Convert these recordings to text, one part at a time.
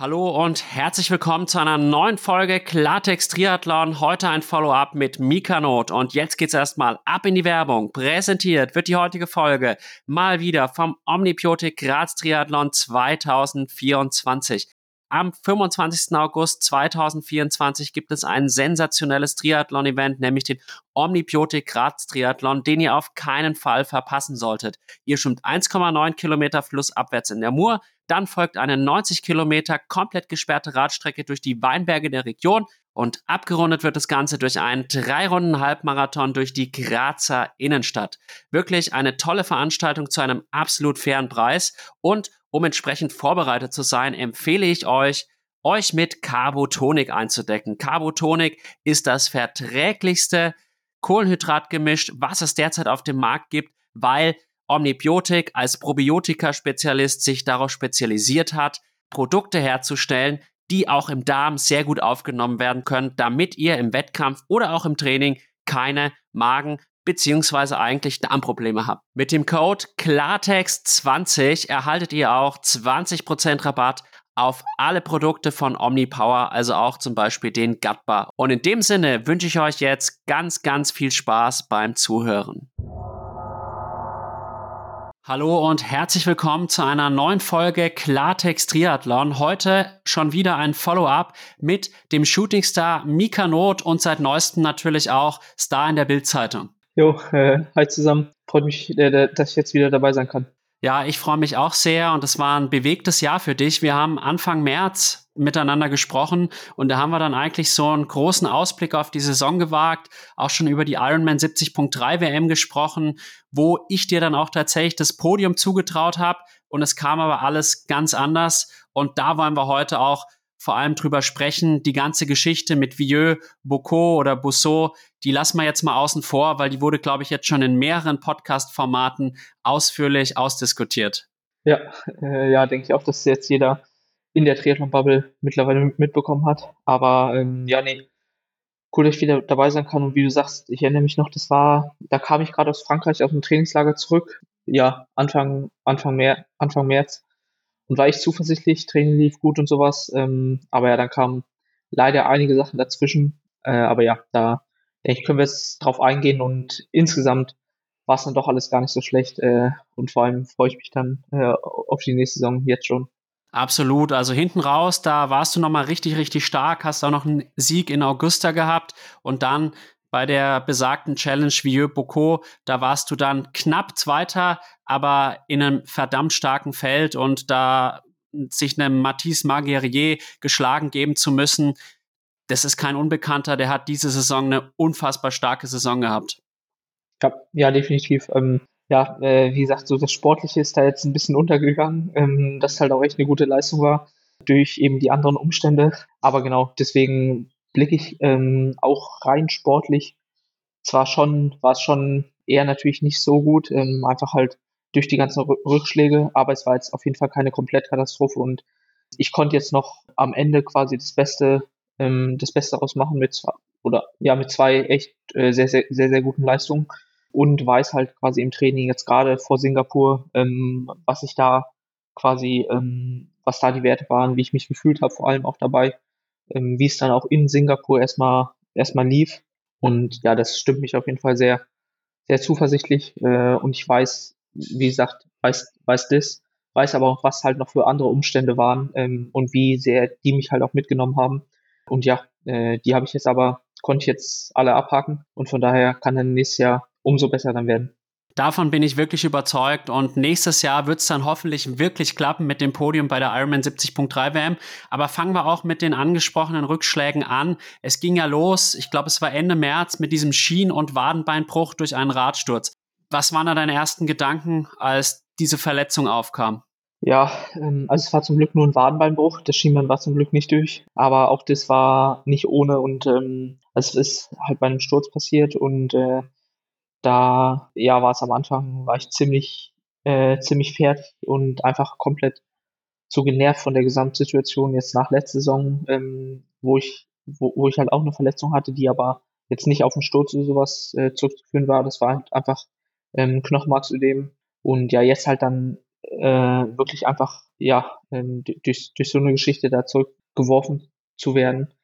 Hallo und herzlich willkommen zu einer neuen Folge Klartext Triathlon. Heute ein Follow-up mit Mika Not. Und jetzt geht's erstmal ab in die Werbung. Präsentiert wird die heutige Folge mal wieder vom Omnibiotik Graz Triathlon 2024. Am 25. August 2024 gibt es ein sensationelles Triathlon-Event, nämlich den Omnibiotik Graz Triathlon, den ihr auf keinen Fall verpassen solltet. Ihr schwimmt 1,9 Kilometer flussabwärts in der Mur, dann folgt eine 90 Kilometer komplett gesperrte Radstrecke durch die Weinberge der Region und abgerundet wird das Ganze durch einen drei Runden Halbmarathon durch die Grazer Innenstadt. Wirklich eine tolle Veranstaltung zu einem absolut fairen Preis und um entsprechend vorbereitet zu sein, empfehle ich euch, euch mit Carbotonik einzudecken. Carbotonik ist das verträglichste Kohlenhydratgemisch, was es derzeit auf dem Markt gibt, weil Omnibiotik als Probiotika-Spezialist sich darauf spezialisiert hat, Produkte herzustellen, die auch im Darm sehr gut aufgenommen werden können, damit ihr im Wettkampf oder auch im Training keine Magen- beziehungsweise eigentlich Darmprobleme habt. Mit dem Code Klartext20 erhaltet ihr auch 20% Rabatt auf alle Produkte von OmniPower, also auch zum Beispiel den Gutbar. Und in dem Sinne wünsche ich euch jetzt ganz, ganz viel Spaß beim Zuhören. Hallo und herzlich willkommen zu einer neuen Folge Klartext Triathlon. Heute schon wieder ein Follow-up mit dem Shootingstar Mika Not und seit neuestem natürlich auch Star in der Bildzeitung. Jo, äh, hi zusammen. Freut mich, äh, dass ich jetzt wieder dabei sein kann. Ja, ich freue mich auch sehr und es war ein bewegtes Jahr für dich. Wir haben Anfang März miteinander gesprochen und da haben wir dann eigentlich so einen großen Ausblick auf die Saison gewagt, auch schon über die Ironman 70.3 WM gesprochen, wo ich dir dann auch tatsächlich das Podium zugetraut habe und es kam aber alles ganz anders und da wollen wir heute auch vor allem drüber sprechen. Die ganze Geschichte mit Vieux, Bocot oder Bousseau, die lassen wir jetzt mal außen vor, weil die wurde, glaube ich, jetzt schon in mehreren Podcast-Formaten ausführlich ausdiskutiert. Ja, äh, ja, denke ich auch, dass jetzt jeder in der Triathlon-Bubble mittlerweile mitbekommen hat. Aber ähm, ja, nee, cool, dass ich wieder dabei sein kann. Und wie du sagst, ich erinnere mich noch, das war, da kam ich gerade aus Frankreich aus dem Trainingslager zurück. Ja, Anfang, Anfang, Mer Anfang März und war ich zuversichtlich, Training lief gut und sowas. Ähm, aber ja, dann kamen leider einige Sachen dazwischen. Äh, aber ja, da denke ich, können wir jetzt drauf eingehen und insgesamt war es dann doch alles gar nicht so schlecht. Äh, und vor allem freue ich mich dann äh, auf die nächste Saison jetzt schon. Absolut. Also hinten raus, da warst du nochmal richtig, richtig stark, hast auch noch einen Sieg in Augusta gehabt und dann bei der besagten Challenge Vieux Bocaux, da warst du dann knapp Zweiter, aber in einem verdammt starken Feld und da sich einem Matisse Marguerrier geschlagen geben zu müssen, das ist kein Unbekannter, der hat diese Saison eine unfassbar starke Saison gehabt. Ja, ja definitiv. Ähm, ja, äh, wie gesagt, so das Sportliche ist da jetzt ein bisschen untergegangen, ähm, das halt auch echt eine gute Leistung war durch eben die anderen Umstände. Aber genau, deswegen blicke ich ähm, auch rein sportlich. Zwar schon, war es schon eher natürlich nicht so gut, ähm, einfach halt durch die ganzen Rückschläge, aber es war jetzt auf jeden Fall keine Komplettkatastrophe und ich konnte jetzt noch am Ende quasi das Beste, ähm, das Beste ausmachen mit zwei, oder ja, mit zwei echt äh, sehr, sehr, sehr, sehr guten Leistungen und weiß halt quasi im Training jetzt gerade vor Singapur, ähm, was ich da quasi, ähm, was da die Werte waren, wie ich mich gefühlt habe, vor allem auch dabei ähm, wie es dann auch in Singapur erstmal erstmal lief. Und ja, das stimmt mich auf jeden Fall sehr, sehr zuversichtlich. Äh, und ich weiß, wie gesagt, weiß, weiß das, weiß aber auch, was halt noch für andere Umstände waren ähm, und wie sehr die mich halt auch mitgenommen haben. Und ja, äh, die habe ich jetzt aber, konnte ich jetzt alle abhaken und von daher kann dann nächstes Jahr umso besser dann werden. Davon bin ich wirklich überzeugt und nächstes Jahr wird es dann hoffentlich wirklich klappen mit dem Podium bei der Ironman 70.3 WM. Aber fangen wir auch mit den angesprochenen Rückschlägen an. Es ging ja los, ich glaube, es war Ende März mit diesem Schien- und Wadenbeinbruch durch einen Radsturz. Was waren da deine ersten Gedanken, als diese Verletzung aufkam? Ja, ähm, also es war zum Glück nur ein Wadenbeinbruch. Das Schienbein war zum Glück nicht durch, aber auch das war nicht ohne und ähm, es ist halt bei einem Sturz passiert und äh, da ja war es am Anfang, war ich ziemlich, äh, ziemlich fertig und einfach komplett so genervt von der Gesamtsituation jetzt nach letzter Saison, ähm, wo ich, wo, wo ich halt auch eine Verletzung hatte, die aber jetzt nicht auf den Sturz oder sowas äh, zurückzuführen war. Das war halt einfach ähm, Knochenmarksödem. Und ja, jetzt halt dann äh, wirklich einfach, ja, ähm, durch, durch so eine Geschichte da zurückgeworfen zu werden,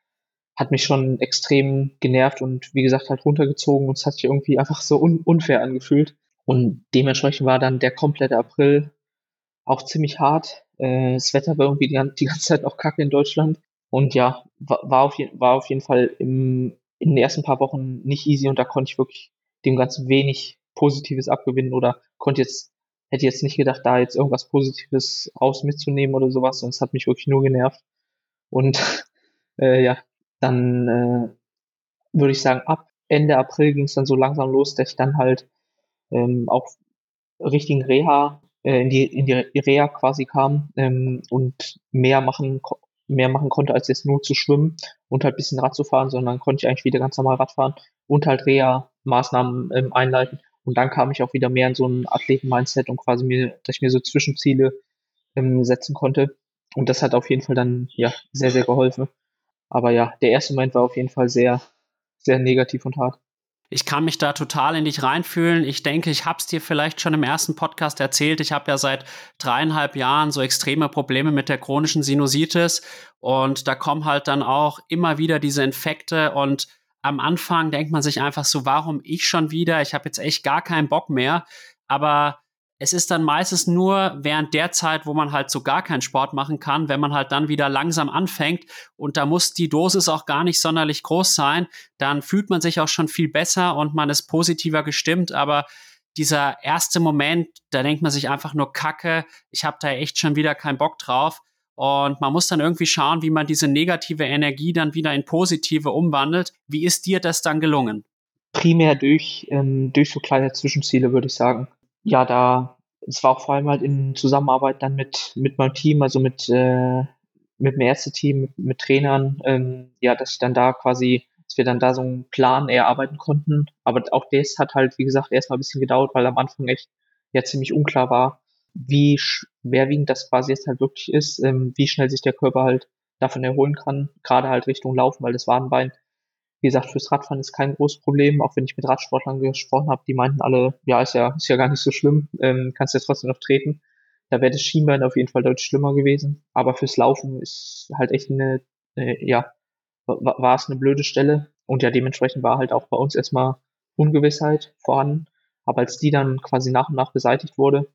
hat mich schon extrem genervt und wie gesagt halt runtergezogen und es hat sich irgendwie einfach so un unfair angefühlt. Und dementsprechend war dann der komplette April auch ziemlich hart. Äh, das Wetter war irgendwie die, die ganze Zeit auch kacke in Deutschland. Und ja, war, war, auf, je, war auf jeden Fall im, in den ersten paar Wochen nicht easy und da konnte ich wirklich dem Ganzen wenig Positives abgewinnen oder konnte jetzt, hätte jetzt nicht gedacht, da jetzt irgendwas Positives raus mitzunehmen oder sowas, sonst hat mich wirklich nur genervt. Und äh, ja, dann äh, würde ich sagen, ab Ende April ging es dann so langsam los, dass ich dann halt ähm, auch richtigen Reha, äh, in die, in die Reha quasi kam ähm, und mehr machen, mehr machen konnte, als jetzt nur zu schwimmen und halt bisschen Rad zu fahren, sondern konnte ich eigentlich wieder ganz normal Rad fahren und halt Reha-Maßnahmen ähm, einleiten. Und dann kam ich auch wieder mehr in so ein Athleten-Mindset und quasi mir, dass ich mir so Zwischenziele ähm, setzen konnte. Und das hat auf jeden Fall dann ja sehr, sehr geholfen. Aber ja, der erste Moment war auf jeden Fall sehr, sehr negativ und hart. Ich kann mich da total in dich reinfühlen. Ich denke, ich habe es dir vielleicht schon im ersten Podcast erzählt. Ich habe ja seit dreieinhalb Jahren so extreme Probleme mit der chronischen Sinusitis und da kommen halt dann auch immer wieder diese Infekte und am Anfang denkt man sich einfach so, warum ich schon wieder? Ich habe jetzt echt gar keinen Bock mehr. Aber es ist dann meistens nur während der Zeit, wo man halt so gar keinen Sport machen kann, wenn man halt dann wieder langsam anfängt. Und da muss die Dosis auch gar nicht sonderlich groß sein, dann fühlt man sich auch schon viel besser und man ist positiver gestimmt, aber dieser erste Moment, da denkt man sich einfach nur Kacke, ich habe da echt schon wieder keinen Bock drauf. Und man muss dann irgendwie schauen, wie man diese negative Energie dann wieder in positive umwandelt. Wie ist dir das dann gelungen? Primär durch, ähm, durch so kleine Zwischenziele, würde ich sagen ja, da, es war auch vor allem halt in Zusammenarbeit dann mit, mit meinem Team, also mit, äh, mit dem Ärzte-Team, mit, mit Trainern, ähm, ja, dass ich dann da quasi, dass wir dann da so einen Plan erarbeiten konnten. Aber auch das hat halt, wie gesagt, erstmal ein bisschen gedauert, weil am Anfang echt ja ziemlich unklar war, wie schwerwiegend das quasi jetzt halt wirklich ist, ähm, wie schnell sich der Körper halt davon erholen kann, gerade halt Richtung Laufen, weil das Wadenbein wie gesagt, fürs Radfahren ist kein großes Problem, auch wenn ich mit Radsportlern gesprochen habe, die meinten alle, ja, ist ja, ist ja gar nicht so schlimm, ähm, kannst ja trotzdem noch treten. Da wäre das Schienbein auf jeden Fall deutlich schlimmer gewesen. Aber fürs Laufen ist halt echt eine, äh, ja, war, es eine blöde Stelle. Und ja, dementsprechend war halt auch bei uns erstmal Ungewissheit vorhanden. Aber als die dann quasi nach und nach beseitigt wurde,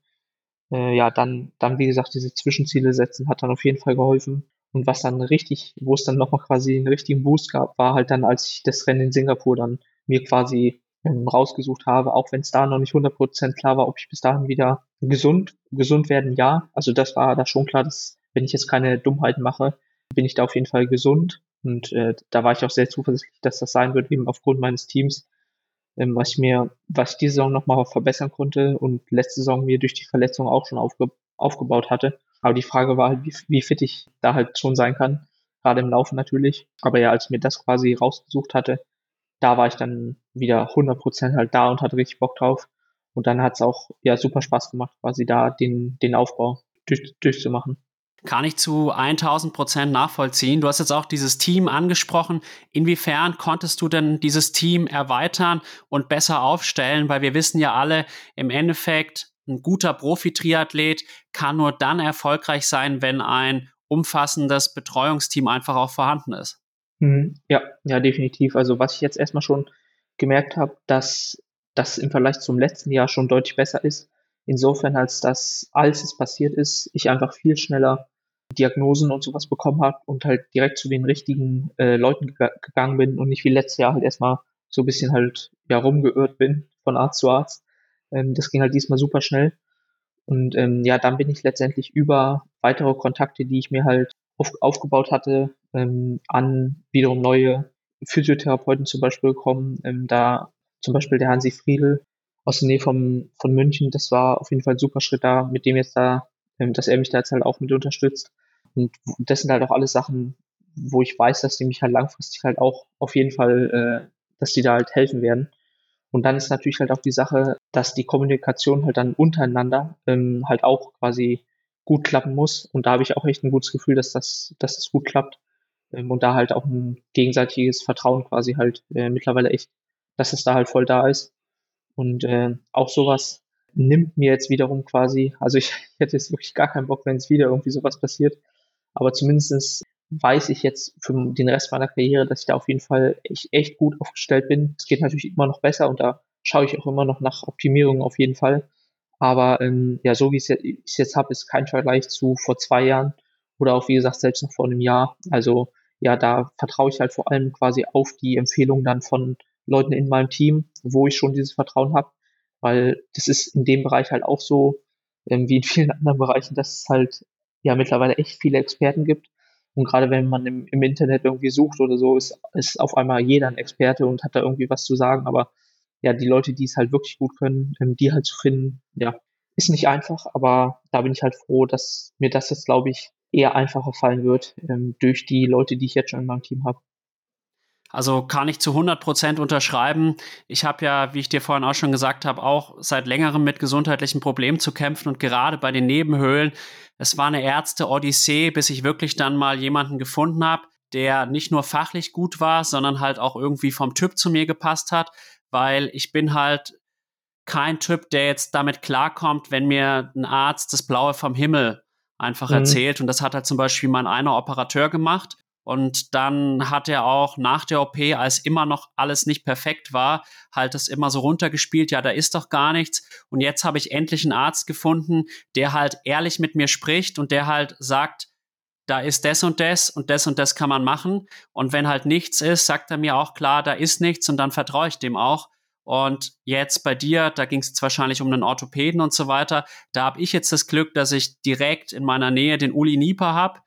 äh, ja, dann, dann, wie gesagt, diese Zwischenziele setzen hat dann auf jeden Fall geholfen. Und was dann richtig, wo es dann nochmal quasi einen richtigen Boost gab, war halt dann, als ich das Rennen in Singapur dann mir quasi ähm, rausgesucht habe, auch wenn es da noch nicht 100% klar war, ob ich bis dahin wieder gesund, gesund werden, ja. Also das war da schon klar, dass wenn ich jetzt keine Dummheiten mache, bin ich da auf jeden Fall gesund. Und äh, da war ich auch sehr zuversichtlich, dass das sein wird, eben aufgrund meines Teams, ähm, was ich mir, was ich diese Saison nochmal verbessern konnte und letzte Saison mir durch die Verletzung auch schon aufge aufgebaut hatte. Aber die Frage war halt, wie, wie fit ich da halt schon sein kann. Gerade im Laufen natürlich. Aber ja, als ich mir das quasi rausgesucht hatte, da war ich dann wieder 100% halt da und hatte richtig Bock drauf. Und dann hat es auch ja super Spaß gemacht, quasi da den, den Aufbau durch, durchzumachen. Kann ich zu 1000 Prozent nachvollziehen. Du hast jetzt auch dieses Team angesprochen. Inwiefern konntest du denn dieses Team erweitern und besser aufstellen? Weil wir wissen ja alle, im Endeffekt, ein guter Profi-Triathlet kann nur dann erfolgreich sein, wenn ein umfassendes Betreuungsteam einfach auch vorhanden ist. Mhm. Ja, ja, definitiv. Also was ich jetzt erstmal schon gemerkt habe, dass das im Vergleich zum letzten Jahr schon deutlich besser ist. Insofern, als dass, als es passiert ist, ich einfach viel schneller Diagnosen und sowas bekommen habe und halt direkt zu den richtigen äh, Leuten gegangen bin und nicht wie letztes Jahr halt erstmal so ein bisschen halt ja rumgeirrt bin von Arzt zu Arzt. Ähm, das ging halt diesmal super schnell. Und ähm, ja, dann bin ich letztendlich über weitere Kontakte, die ich mir halt auf, aufgebaut hatte, ähm, an wiederum neue Physiotherapeuten zum Beispiel gekommen. Ähm, da zum Beispiel der Hansi Friedel aus der Nähe vom, von München, das war auf jeden Fall ein super Schritt da, mit dem jetzt da, ähm, dass er mich da jetzt halt auch mit unterstützt. Und das sind halt auch alles Sachen, wo ich weiß, dass die mich halt langfristig halt auch auf jeden Fall, äh, dass die da halt helfen werden. Und dann ist natürlich halt auch die Sache, dass die Kommunikation halt dann untereinander ähm, halt auch quasi gut klappen muss. Und da habe ich auch echt ein gutes Gefühl, dass das, dass das gut klappt. Ähm, und da halt auch ein gegenseitiges Vertrauen quasi halt äh, mittlerweile echt, dass es da halt voll da ist. Und äh, auch sowas, nimmt mir jetzt wiederum quasi, also ich, ich hätte jetzt wirklich gar keinen Bock, wenn es wieder irgendwie sowas passiert, aber zumindestens weiß ich jetzt für den Rest meiner Karriere, dass ich da auf jeden Fall echt, echt gut aufgestellt bin. Es geht natürlich immer noch besser und da schaue ich auch immer noch nach Optimierungen auf jeden Fall. Aber ähm, ja, so wie ich es jetzt habe, ist kein Vergleich zu vor zwei Jahren oder auch wie gesagt selbst noch vor einem Jahr. Also ja, da vertraue ich halt vor allem quasi auf die Empfehlung dann von Leuten in meinem Team, wo ich schon dieses Vertrauen habe, weil das ist in dem Bereich halt auch so, ähm, wie in vielen anderen Bereichen, dass es halt ja mittlerweile echt viele Experten gibt. Und gerade wenn man im, im Internet irgendwie sucht oder so, ist, ist auf einmal jeder ein Experte und hat da irgendwie was zu sagen. Aber ja, die Leute, die es halt wirklich gut können, ähm, die halt zu finden, ja, ist nicht einfach, aber da bin ich halt froh, dass mir das jetzt, glaube ich, eher einfacher fallen wird ähm, durch die Leute, die ich jetzt schon in meinem Team habe. Also kann ich zu 100 Prozent unterschreiben. Ich habe ja, wie ich dir vorhin auch schon gesagt habe, auch seit längerem mit gesundheitlichen Problemen zu kämpfen und gerade bei den Nebenhöhlen, es war eine Ärzte-Odyssee, bis ich wirklich dann mal jemanden gefunden habe, der nicht nur fachlich gut war, sondern halt auch irgendwie vom Typ zu mir gepasst hat, weil ich bin halt kein Typ, der jetzt damit klarkommt, wenn mir ein Arzt das Blaue vom Himmel einfach mhm. erzählt. Und das hat halt zum Beispiel mein einer Operateur gemacht. Und dann hat er auch nach der OP, als immer noch alles nicht perfekt war, halt das immer so runtergespielt, ja, da ist doch gar nichts. Und jetzt habe ich endlich einen Arzt gefunden, der halt ehrlich mit mir spricht und der halt sagt, da ist das und das und das und das kann man machen. Und wenn halt nichts ist, sagt er mir auch klar, da ist nichts und dann vertraue ich dem auch. Und jetzt bei dir, da ging es jetzt wahrscheinlich um einen Orthopäden und so weiter. Da habe ich jetzt das Glück, dass ich direkt in meiner Nähe den Uli Nieper habe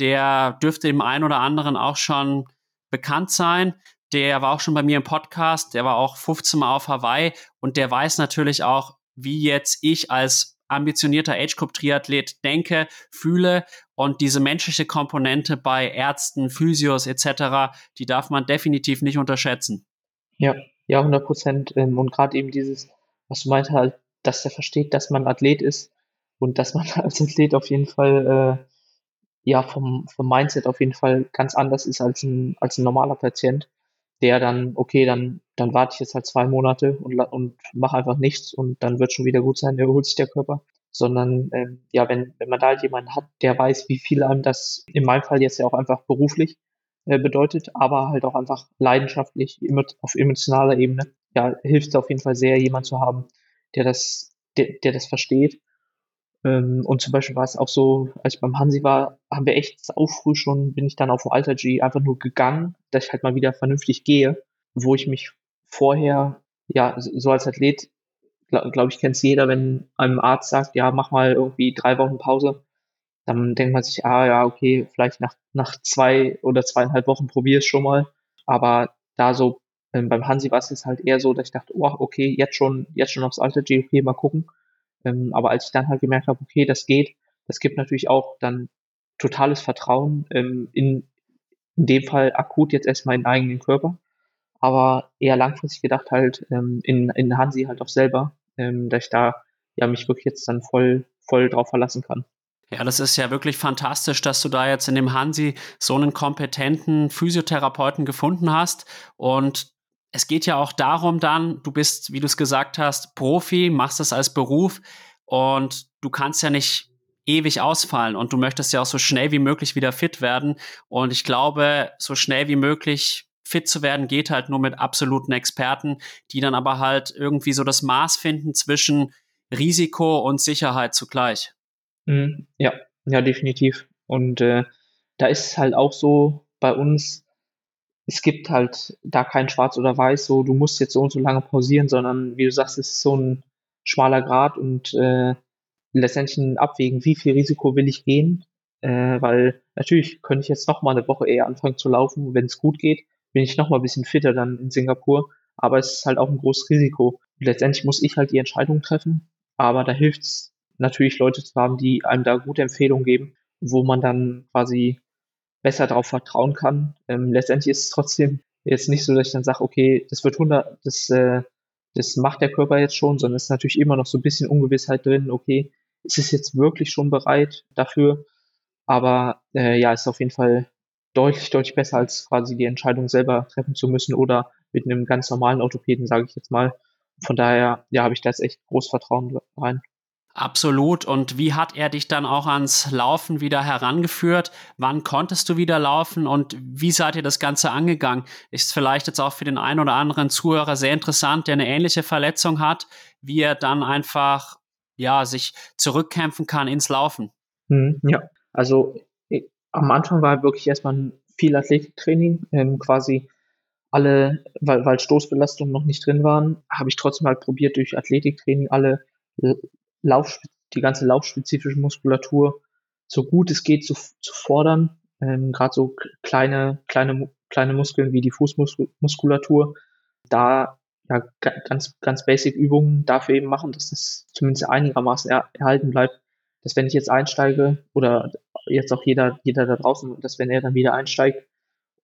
der dürfte dem einen oder anderen auch schon bekannt sein. Der war auch schon bei mir im Podcast, der war auch 15 Mal auf Hawaii und der weiß natürlich auch, wie jetzt ich als ambitionierter Age Group Triathlet denke, fühle und diese menschliche Komponente bei Ärzten, Physios etc., die darf man definitiv nicht unterschätzen. Ja, ja, 100 Prozent. Ähm, und gerade eben dieses, was du meinte, halt, dass er versteht, dass man Athlet ist und dass man als Athlet auf jeden Fall äh, ja vom, vom Mindset auf jeden Fall ganz anders ist als ein, als ein normaler Patient, der dann, okay, dann, dann warte ich jetzt halt zwei Monate und, und mache einfach nichts und dann wird schon wieder gut sein, erholt sich der Körper. Sondern ähm, ja, wenn, wenn man da halt jemanden hat, der weiß, wie viel einem das in meinem Fall jetzt ja auch einfach beruflich äh, bedeutet, aber halt auch einfach leidenschaftlich, auf emotionaler Ebene, ja, hilft es auf jeden Fall sehr, jemanden zu haben, der das, der, der das versteht und zum Beispiel war es auch so, als ich beim Hansi war, haben wir echt sau früh schon, bin ich dann auf Alter G einfach nur gegangen, dass ich halt mal wieder vernünftig gehe, wo ich mich vorher, ja, so als Athlet, glaube glaub ich, kennt es jeder, wenn einem Arzt sagt, ja, mach mal irgendwie drei Wochen Pause, dann denkt man sich, ah ja, okay, vielleicht nach, nach zwei oder zweieinhalb Wochen probier es schon mal. Aber da so ähm, beim Hansi war es jetzt halt eher so, dass ich dachte, oh, okay, jetzt schon, jetzt schon aufs Alter G, okay, mal gucken. Ähm, aber als ich dann halt gemerkt habe, okay, das geht, das gibt natürlich auch dann totales Vertrauen ähm, in, in dem Fall akut jetzt erstmal in den eigenen Körper, aber eher langfristig gedacht halt ähm, in, in Hansi halt auch selber, ähm, dass ich da ja mich wirklich jetzt dann voll, voll drauf verlassen kann. Ja, das ist ja wirklich fantastisch, dass du da jetzt in dem Hansi so einen kompetenten Physiotherapeuten gefunden hast. Und es geht ja auch darum dann, du bist, wie du es gesagt hast, Profi, machst das als Beruf und du kannst ja nicht ewig ausfallen und du möchtest ja auch so schnell wie möglich wieder fit werden. Und ich glaube, so schnell wie möglich fit zu werden geht halt nur mit absoluten Experten, die dann aber halt irgendwie so das Maß finden zwischen Risiko und Sicherheit zugleich. Mhm. Ja, ja, definitiv. Und äh, da ist halt auch so bei uns, es gibt halt da kein Schwarz oder Weiß, so du musst jetzt so und so lange pausieren, sondern wie du sagst, es ist so ein schmaler Grad und äh, letztendlich ein Abwägen, wie viel Risiko will ich gehen, äh, weil natürlich könnte ich jetzt noch mal eine Woche eher anfangen zu laufen, wenn es gut geht, bin ich noch mal ein bisschen fitter dann in Singapur, aber es ist halt auch ein großes Risiko. letztendlich muss ich halt die Entscheidung treffen, aber da hilft es natürlich Leute zu haben, die einem da gute Empfehlungen geben, wo man dann quasi besser darauf vertrauen kann. Ähm, letztendlich ist es trotzdem jetzt nicht so, dass ich dann sage, okay, das wird 100, das, äh, das macht der Körper jetzt schon, sondern es ist natürlich immer noch so ein bisschen Ungewissheit drin, okay, ist es jetzt wirklich schon bereit dafür? Aber äh, ja, ist auf jeden Fall deutlich, deutlich besser, als quasi die Entscheidung selber treffen zu müssen oder mit einem ganz normalen Orthopäden, sage ich jetzt mal. von daher, ja, habe ich da jetzt echt groß Vertrauen rein. Absolut. Und wie hat er dich dann auch ans Laufen wieder herangeführt? Wann konntest du wieder laufen und wie seid ihr das Ganze angegangen? Ist vielleicht jetzt auch für den einen oder anderen Zuhörer sehr interessant, der eine ähnliche Verletzung hat, wie er dann einfach ja sich zurückkämpfen kann ins Laufen. Hm, ja, also am Anfang war wirklich erstmal viel Athletiktraining, ähm, quasi alle, weil, weil Stoßbelastungen noch nicht drin waren, habe ich trotzdem halt probiert, durch Athletiktraining alle Lauf, die ganze laufspezifische Muskulatur so gut es geht zu, zu fordern. Ähm, Gerade so kleine, kleine, kleine Muskeln wie die Fußmuskulatur, da ja, ganz, ganz basic Übungen dafür eben machen, dass das zumindest einigermaßen er, erhalten bleibt. Dass wenn ich jetzt einsteige oder jetzt auch jeder, jeder da draußen, dass wenn er dann wieder einsteigt,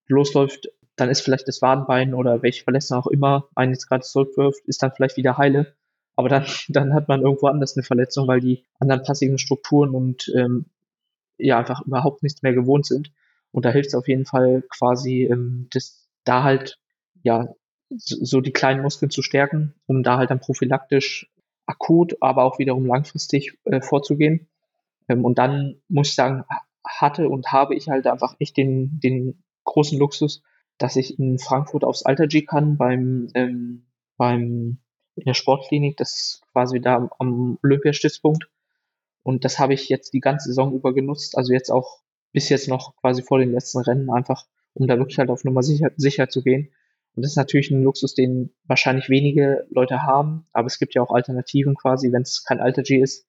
losläuft, dann ist vielleicht das Wadenbein oder welche Verletzung auch immer einen jetzt gerade zurückwirft, ist dann vielleicht wieder heile. Aber dann, dann hat man irgendwo anders eine Verletzung, weil die anderen passiven Strukturen und ähm, ja einfach überhaupt nichts mehr gewohnt sind. Und da hilft es auf jeden Fall quasi, ähm, das da halt ja so, die kleinen Muskeln zu stärken, um da halt dann prophylaktisch akut, aber auch wiederum langfristig äh, vorzugehen. Ähm, und dann muss ich sagen, hatte und habe ich halt einfach echt den, den großen Luxus, dass ich in Frankfurt aufs Alter G kann beim, ähm, beim in der Sportklinik, das ist quasi da am Olympiastützpunkt. Und das habe ich jetzt die ganze Saison über genutzt, also jetzt auch bis jetzt noch quasi vor den letzten Rennen, einfach um da wirklich halt auf Nummer sicher, sicher zu gehen. Und das ist natürlich ein Luxus, den wahrscheinlich wenige Leute haben, aber es gibt ja auch Alternativen quasi, wenn es kein Alter G ist,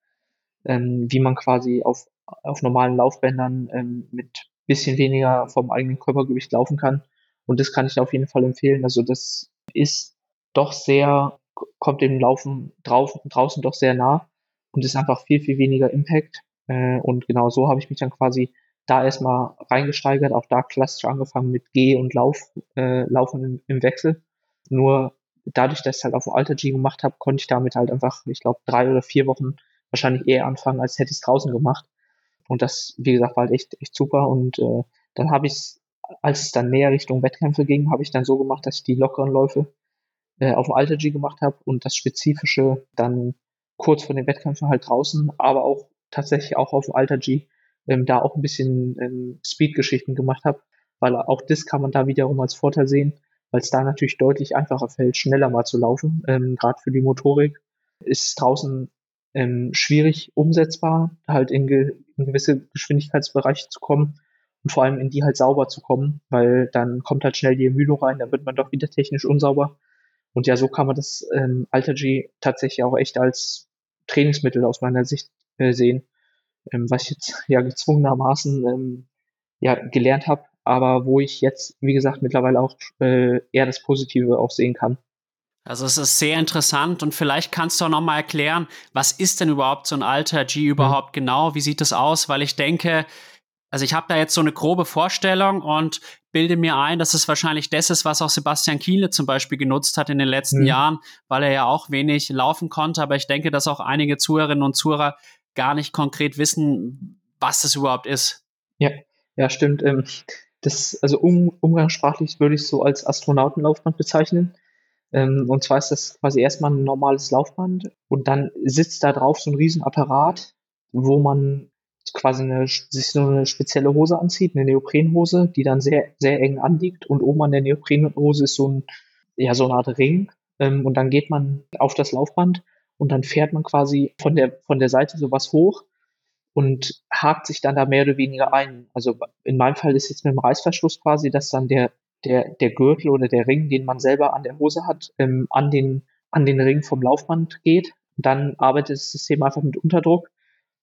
ähm, wie man quasi auf, auf normalen Laufbändern ähm, mit bisschen weniger vom eigenen Körpergewicht laufen kann. Und das kann ich auf jeden Fall empfehlen. Also das ist doch sehr kommt dem Laufen drauf, draußen doch sehr nah und ist einfach viel, viel weniger Impact. Äh, und genau so habe ich mich dann quasi da erstmal reingesteigert, auch da klassisch angefangen mit Geh- und Lauf, äh, Laufen im, im Wechsel. Nur dadurch, dass ich halt auf Alter G gemacht habe, konnte ich damit halt einfach, ich glaube, drei oder vier Wochen wahrscheinlich eher anfangen, als hätte ich es draußen gemacht. Und das, wie gesagt, war halt echt, echt super. Und äh, dann habe ich es, als es dann näher Richtung Wettkämpfe ging, habe ich dann so gemacht, dass ich die lockeren Läufe äh, auf dem Alter G gemacht habe und das Spezifische dann kurz vor den Wettkämpfen halt draußen, aber auch tatsächlich auch auf dem Alter G ähm, da auch ein bisschen ähm, Speed-Geschichten gemacht habe, weil auch das kann man da wiederum als Vorteil sehen, weil es da natürlich deutlich einfacher fällt, schneller mal zu laufen. Ähm, Gerade für die Motorik ist draußen ähm, schwierig umsetzbar, halt in, ge in gewisse Geschwindigkeitsbereiche zu kommen und vor allem in die halt sauber zu kommen, weil dann kommt halt schnell die Ermüdung rein, dann wird man doch wieder technisch unsauber. Und ja, so kann man das ähm, Alter G tatsächlich auch echt als Trainingsmittel aus meiner Sicht äh, sehen, ähm, was ich jetzt ja gezwungenermaßen ähm, ja gelernt habe, aber wo ich jetzt, wie gesagt, mittlerweile auch äh, eher das Positive auch sehen kann. Also es ist sehr interessant und vielleicht kannst du auch nochmal erklären, was ist denn überhaupt so ein Alter G überhaupt mhm. genau? Wie sieht das aus? Weil ich denke, also ich habe da jetzt so eine grobe Vorstellung und bilde mir ein, dass es wahrscheinlich das ist, was auch Sebastian Kiele zum Beispiel genutzt hat in den letzten mhm. Jahren, weil er ja auch wenig laufen konnte. Aber ich denke, dass auch einige Zuhörerinnen und Zuhörer gar nicht konkret wissen, was das überhaupt ist. Ja, ja, stimmt. Ähm, das, also um, umgangssprachlich würde ich es so als Astronautenlaufband bezeichnen. Ähm, und zwar ist das quasi erstmal ein normales Laufband und dann sitzt da drauf so ein Riesenapparat, wo man quasi eine, sich so eine spezielle Hose anzieht, eine Neoprenhose, die dann sehr, sehr eng anliegt und oben an der Neoprenhose ist so ein, ja, so eine Art Ring. Ähm, und dann geht man auf das Laufband und dann fährt man quasi von der, von der Seite sowas hoch und hakt sich dann da mehr oder weniger ein. Also in meinem Fall ist jetzt mit dem Reißverschluss quasi, dass dann der, der, der Gürtel oder der Ring, den man selber an der Hose hat, ähm, an den, an den Ring vom Laufband geht. Dann arbeitet das System einfach mit Unterdruck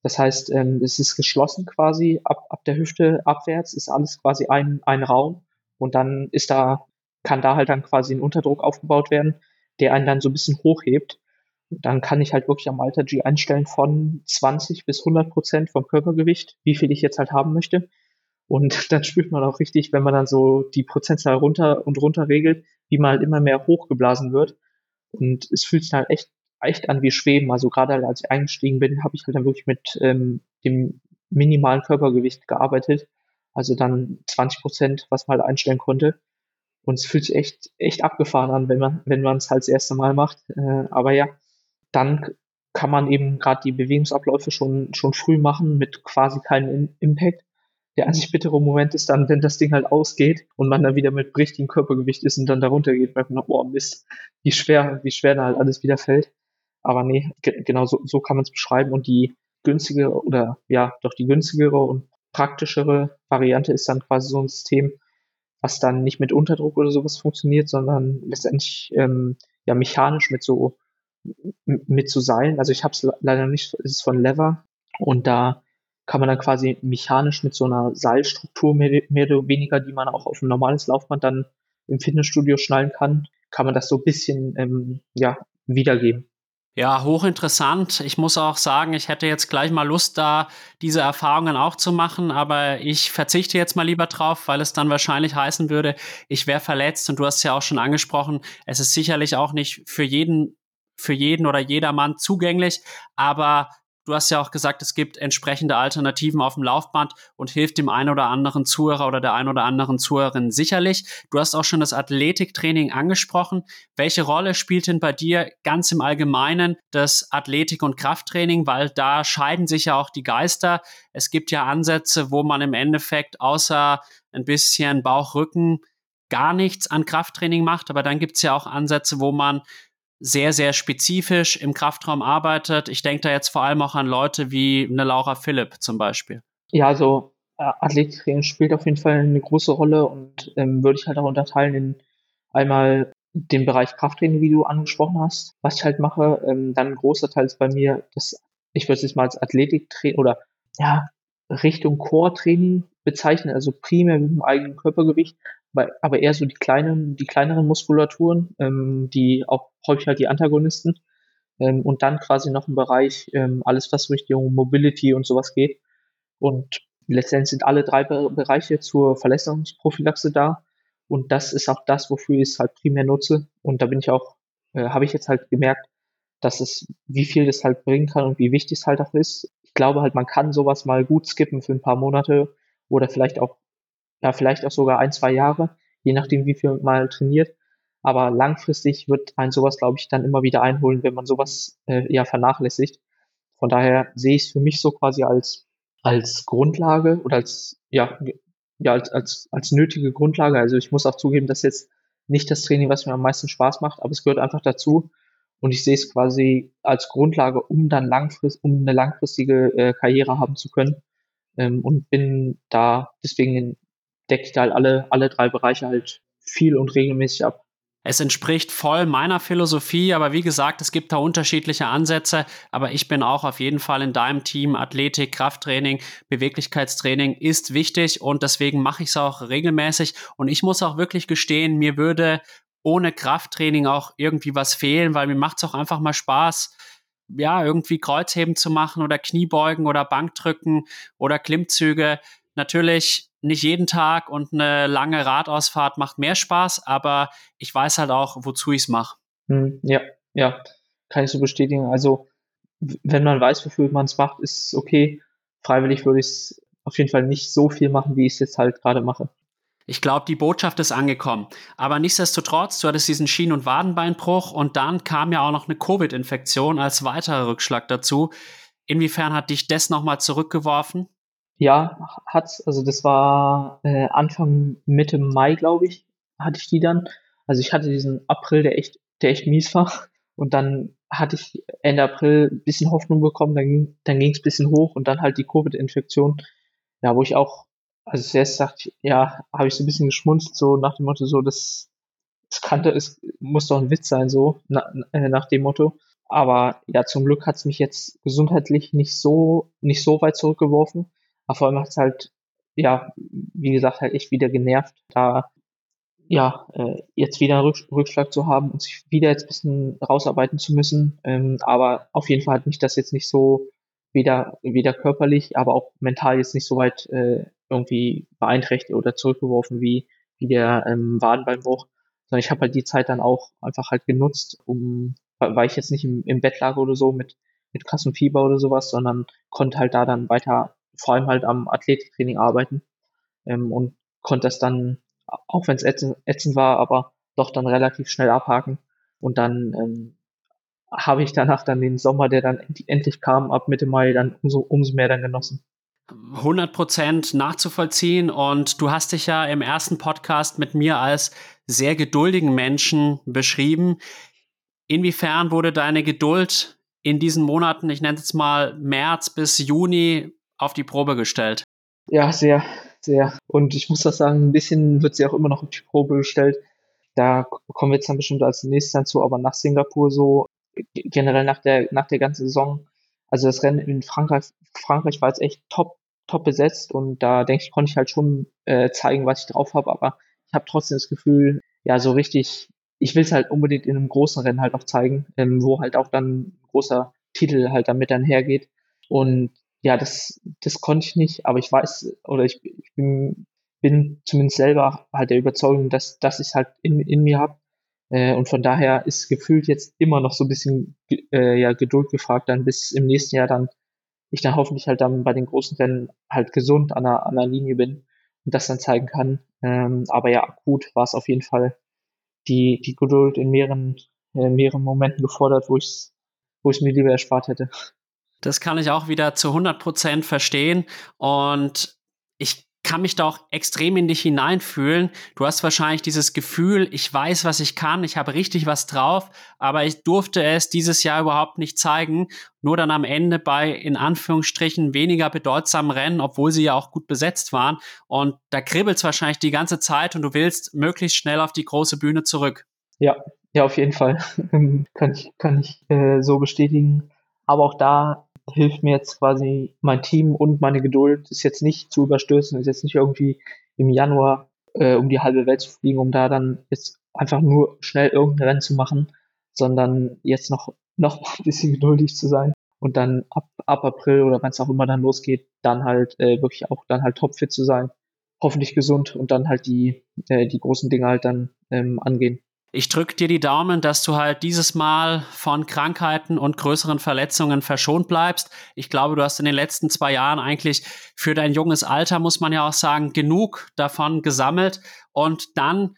das heißt, ähm, es ist geschlossen quasi ab, ab der Hüfte abwärts, ist alles quasi ein, ein Raum und dann ist da, kann da halt dann quasi ein Unterdruck aufgebaut werden, der einen dann so ein bisschen hochhebt. dann kann ich halt wirklich am Alter G einstellen von 20 bis 100 Prozent vom Körpergewicht, wie viel ich jetzt halt haben möchte. Und dann spürt man auch richtig, wenn man dann so die Prozentzahl runter und runter regelt, wie man halt immer mehr hochgeblasen wird. Und es fühlt sich halt echt echt an wie Schweben. Also gerade als ich eingestiegen bin, habe ich halt dann wirklich mit ähm, dem minimalen Körpergewicht gearbeitet. Also dann 20 Prozent, was man halt einstellen konnte. Und es fühlt sich echt, echt abgefahren an, wenn man, wenn man es halt das erste Mal macht. Äh, aber ja, dann kann man eben gerade die Bewegungsabläufe schon, schon früh machen mit quasi keinem Impact. Der einzig bittere Moment ist dann, wenn das Ding halt ausgeht und man dann wieder mit richtigem Körpergewicht ist und dann darunter geht, weil man, oh Mist, wie schwer, wie schwer da halt alles wieder fällt. Aber nee, genau so, so kann man es beschreiben und die günstige oder ja, doch die günstigere und praktischere Variante ist dann quasi so ein System, was dann nicht mit Unterdruck oder sowas funktioniert, sondern letztendlich ähm, ja mechanisch mit so mit so Seilen. Also ich habe es leider nicht, es ist von Lever und da kann man dann quasi mechanisch mit so einer Seilstruktur mehr, mehr oder weniger, die man auch auf ein normales Laufband dann im Fitnessstudio schnallen kann, kann man das so ein bisschen ähm, ja, wiedergeben. Ja, hochinteressant. Ich muss auch sagen, ich hätte jetzt gleich mal Lust, da diese Erfahrungen auch zu machen, aber ich verzichte jetzt mal lieber drauf, weil es dann wahrscheinlich heißen würde, ich wäre verletzt und du hast ja auch schon angesprochen, es ist sicherlich auch nicht für jeden, für jeden oder jedermann zugänglich, aber Du hast ja auch gesagt, es gibt entsprechende Alternativen auf dem Laufband und hilft dem einen oder anderen Zuhörer oder der einen oder anderen Zuhörerin sicherlich. Du hast auch schon das Athletiktraining angesprochen. Welche Rolle spielt denn bei dir ganz im Allgemeinen das Athletik- und Krafttraining? Weil da scheiden sich ja auch die Geister. Es gibt ja Ansätze, wo man im Endeffekt außer ein bisschen Bauchrücken gar nichts an Krafttraining macht. Aber dann gibt es ja auch Ansätze, wo man sehr, sehr spezifisch im Kraftraum arbeitet. Ich denke da jetzt vor allem auch an Leute wie eine Laura Philipp zum Beispiel. Ja, also äh, Athletiktraining spielt auf jeden Fall eine große Rolle und ähm, würde ich halt auch unterteilen in einmal den Bereich Krafttraining, wie du angesprochen hast, was ich halt mache. Ähm, dann ein großer Teil ist bei mir, das, ich würde es jetzt mal als Athletiktraining oder ja, Richtung Core-Training bezeichnen, also primär mit dem eigenen Körpergewicht, aber eher so die kleinen, die kleineren Muskulaturen, ähm, die auch häufig halt die Antagonisten. Ähm, und dann quasi noch im Bereich ähm, alles, was Richtung Mobility und sowas geht. Und letztendlich sind alle drei Be Bereiche zur Verletzungsprophylaxe da. Und das ist auch das, wofür ich es halt primär nutze. Und da bin ich auch, äh, habe ich jetzt halt gemerkt, dass es, wie viel das halt bringen kann und wie wichtig es halt auch ist. Ich glaube halt, man kann sowas mal gut skippen für ein paar Monate oder vielleicht auch ja, vielleicht auch sogar ein, zwei Jahre, je nachdem, wie viel man trainiert. Aber langfristig wird ein sowas, glaube ich, dann immer wieder einholen, wenn man sowas äh, ja vernachlässigt. Von daher sehe ich es für mich so quasi als, als Grundlage oder als, ja, ja, als, als, als nötige Grundlage. Also ich muss auch zugeben, dass jetzt nicht das Training, was mir am meisten Spaß macht, aber es gehört einfach dazu. Und ich sehe es quasi als Grundlage, um dann langfristig, um eine langfristige äh, Karriere haben zu können. Ähm, und bin da deswegen decke ich da halt alle, alle drei Bereiche halt viel und regelmäßig ab. Es entspricht voll meiner Philosophie, aber wie gesagt, es gibt da unterschiedliche Ansätze. Aber ich bin auch auf jeden Fall in deinem Team. Athletik, Krafttraining, Beweglichkeitstraining ist wichtig und deswegen mache ich es auch regelmäßig. Und ich muss auch wirklich gestehen, mir würde ohne Krafttraining auch irgendwie was fehlen, weil mir macht es auch einfach mal Spaß, ja, irgendwie Kreuzheben zu machen oder Kniebeugen oder Bankdrücken oder Klimmzüge. Natürlich nicht jeden Tag und eine lange Radausfahrt macht mehr Spaß, aber ich weiß halt auch, wozu ich es mache. Hm, ja, ja, kann ich so bestätigen. Also, wenn man weiß, wofür man es macht, ist es okay. Freiwillig würde ich es auf jeden Fall nicht so viel machen, wie ich es jetzt halt gerade mache. Ich glaube, die Botschaft ist angekommen. Aber nichtsdestotrotz, du hattest diesen Schien- und Wadenbeinbruch und dann kam ja auch noch eine Covid-Infektion als weiterer Rückschlag dazu. Inwiefern hat dich das nochmal zurückgeworfen? Ja, hat's. Also das war äh, Anfang Mitte Mai, glaube ich, hatte ich die dann. Also ich hatte diesen April, der echt, der echt mies war. Und dann hatte ich Ende April ein bisschen Hoffnung bekommen, dann, dann ging es ein bisschen hoch und dann halt die Covid-Infektion, ja, wo ich auch, also zuerst sagte, ja, habe ich so ein bisschen geschmunzt, so nach dem Motto, so, das, das kannte, es muss doch ein Witz sein, so, na, äh, nach dem Motto. Aber ja, zum Glück hat's mich jetzt gesundheitlich nicht so, nicht so weit zurückgeworfen. Aber vor allem hat es halt, ja, wie gesagt, halt echt wieder genervt, da ja, äh, jetzt wieder einen Rückschlag zu haben und sich wieder jetzt ein bisschen rausarbeiten zu müssen. Ähm, aber auf jeden Fall hat mich das jetzt nicht so weder, weder körperlich, aber auch mental jetzt nicht so weit äh, irgendwie beeinträchtigt oder zurückgeworfen wie, wie der ähm, Wadenbeinbruch. Sondern ich habe halt die Zeit dann auch einfach halt genutzt, um, weil ich jetzt nicht im, im Bett lag oder so mit, mit krassem Fieber oder sowas, sondern konnte halt da dann weiter vor allem halt am Athletiktraining arbeiten ähm, und konnte das dann auch wenn es ätzend, ätzend war, aber doch dann relativ schnell abhaken. Und dann ähm, habe ich danach dann den Sommer, der dann endlich kam, ab Mitte Mai, dann umso, umso mehr dann genossen. 100% nachzuvollziehen und du hast dich ja im ersten Podcast mit mir als sehr geduldigen Menschen beschrieben. Inwiefern wurde deine Geduld in diesen Monaten, ich nenne es mal März bis Juni, auf die Probe gestellt? Ja, sehr, sehr. Und ich muss das sagen, ein bisschen wird sie auch immer noch auf die Probe gestellt. Da kommen wir jetzt dann bestimmt als nächstes dazu, aber nach Singapur so, generell nach der, nach der ganzen Saison, also das Rennen in Frankreich, Frankreich war jetzt echt top, top besetzt und da denke ich, konnte ich halt schon äh, zeigen, was ich drauf habe, aber ich habe trotzdem das Gefühl, ja, so richtig, ich will es halt unbedingt in einem großen Rennen halt auch zeigen, ähm, wo halt auch dann ein großer Titel halt damit dann hergeht. Und ja, das, das konnte ich nicht, aber ich weiß, oder ich, ich bin, bin zumindest selber halt der Überzeugung, dass, dass ich es halt in, in mir habe. Äh, und von daher ist gefühlt jetzt immer noch so ein bisschen äh, ja, Geduld gefragt, dann bis im nächsten Jahr dann ich dann hoffentlich halt dann bei den großen Rennen halt gesund an der, an der Linie bin und das dann zeigen kann. Ähm, aber ja, akut war es auf jeden Fall die, die Geduld in mehreren, äh, mehreren Momenten gefordert, wo ich wo ich mir lieber erspart hätte. Das kann ich auch wieder zu 100 Prozent verstehen. Und ich kann mich da auch extrem in dich hineinfühlen. Du hast wahrscheinlich dieses Gefühl, ich weiß, was ich kann, ich habe richtig was drauf, aber ich durfte es dieses Jahr überhaupt nicht zeigen. Nur dann am Ende bei, in Anführungsstrichen, weniger bedeutsamen Rennen, obwohl sie ja auch gut besetzt waren. Und da kribbelt es wahrscheinlich die ganze Zeit und du willst möglichst schnell auf die große Bühne zurück. Ja, ja, auf jeden Fall. kann ich, kann ich äh, so bestätigen. Aber auch da hilft mir jetzt quasi mein Team und meine Geduld, ist jetzt nicht zu überstürzen, ist jetzt nicht irgendwie im Januar äh, um die halbe Welt zu fliegen, um da dann jetzt einfach nur schnell irgendein Rennen zu machen, sondern jetzt noch, noch ein bisschen geduldig zu sein und dann ab, ab April oder wenn es auch immer dann losgeht, dann halt äh, wirklich auch dann halt topfit zu sein, hoffentlich gesund und dann halt die, äh, die großen Dinge halt dann ähm, angehen. Ich drücke dir die Daumen, dass du halt dieses Mal von Krankheiten und größeren Verletzungen verschont bleibst. Ich glaube, du hast in den letzten zwei Jahren eigentlich für dein junges Alter, muss man ja auch sagen, genug davon gesammelt. Und dann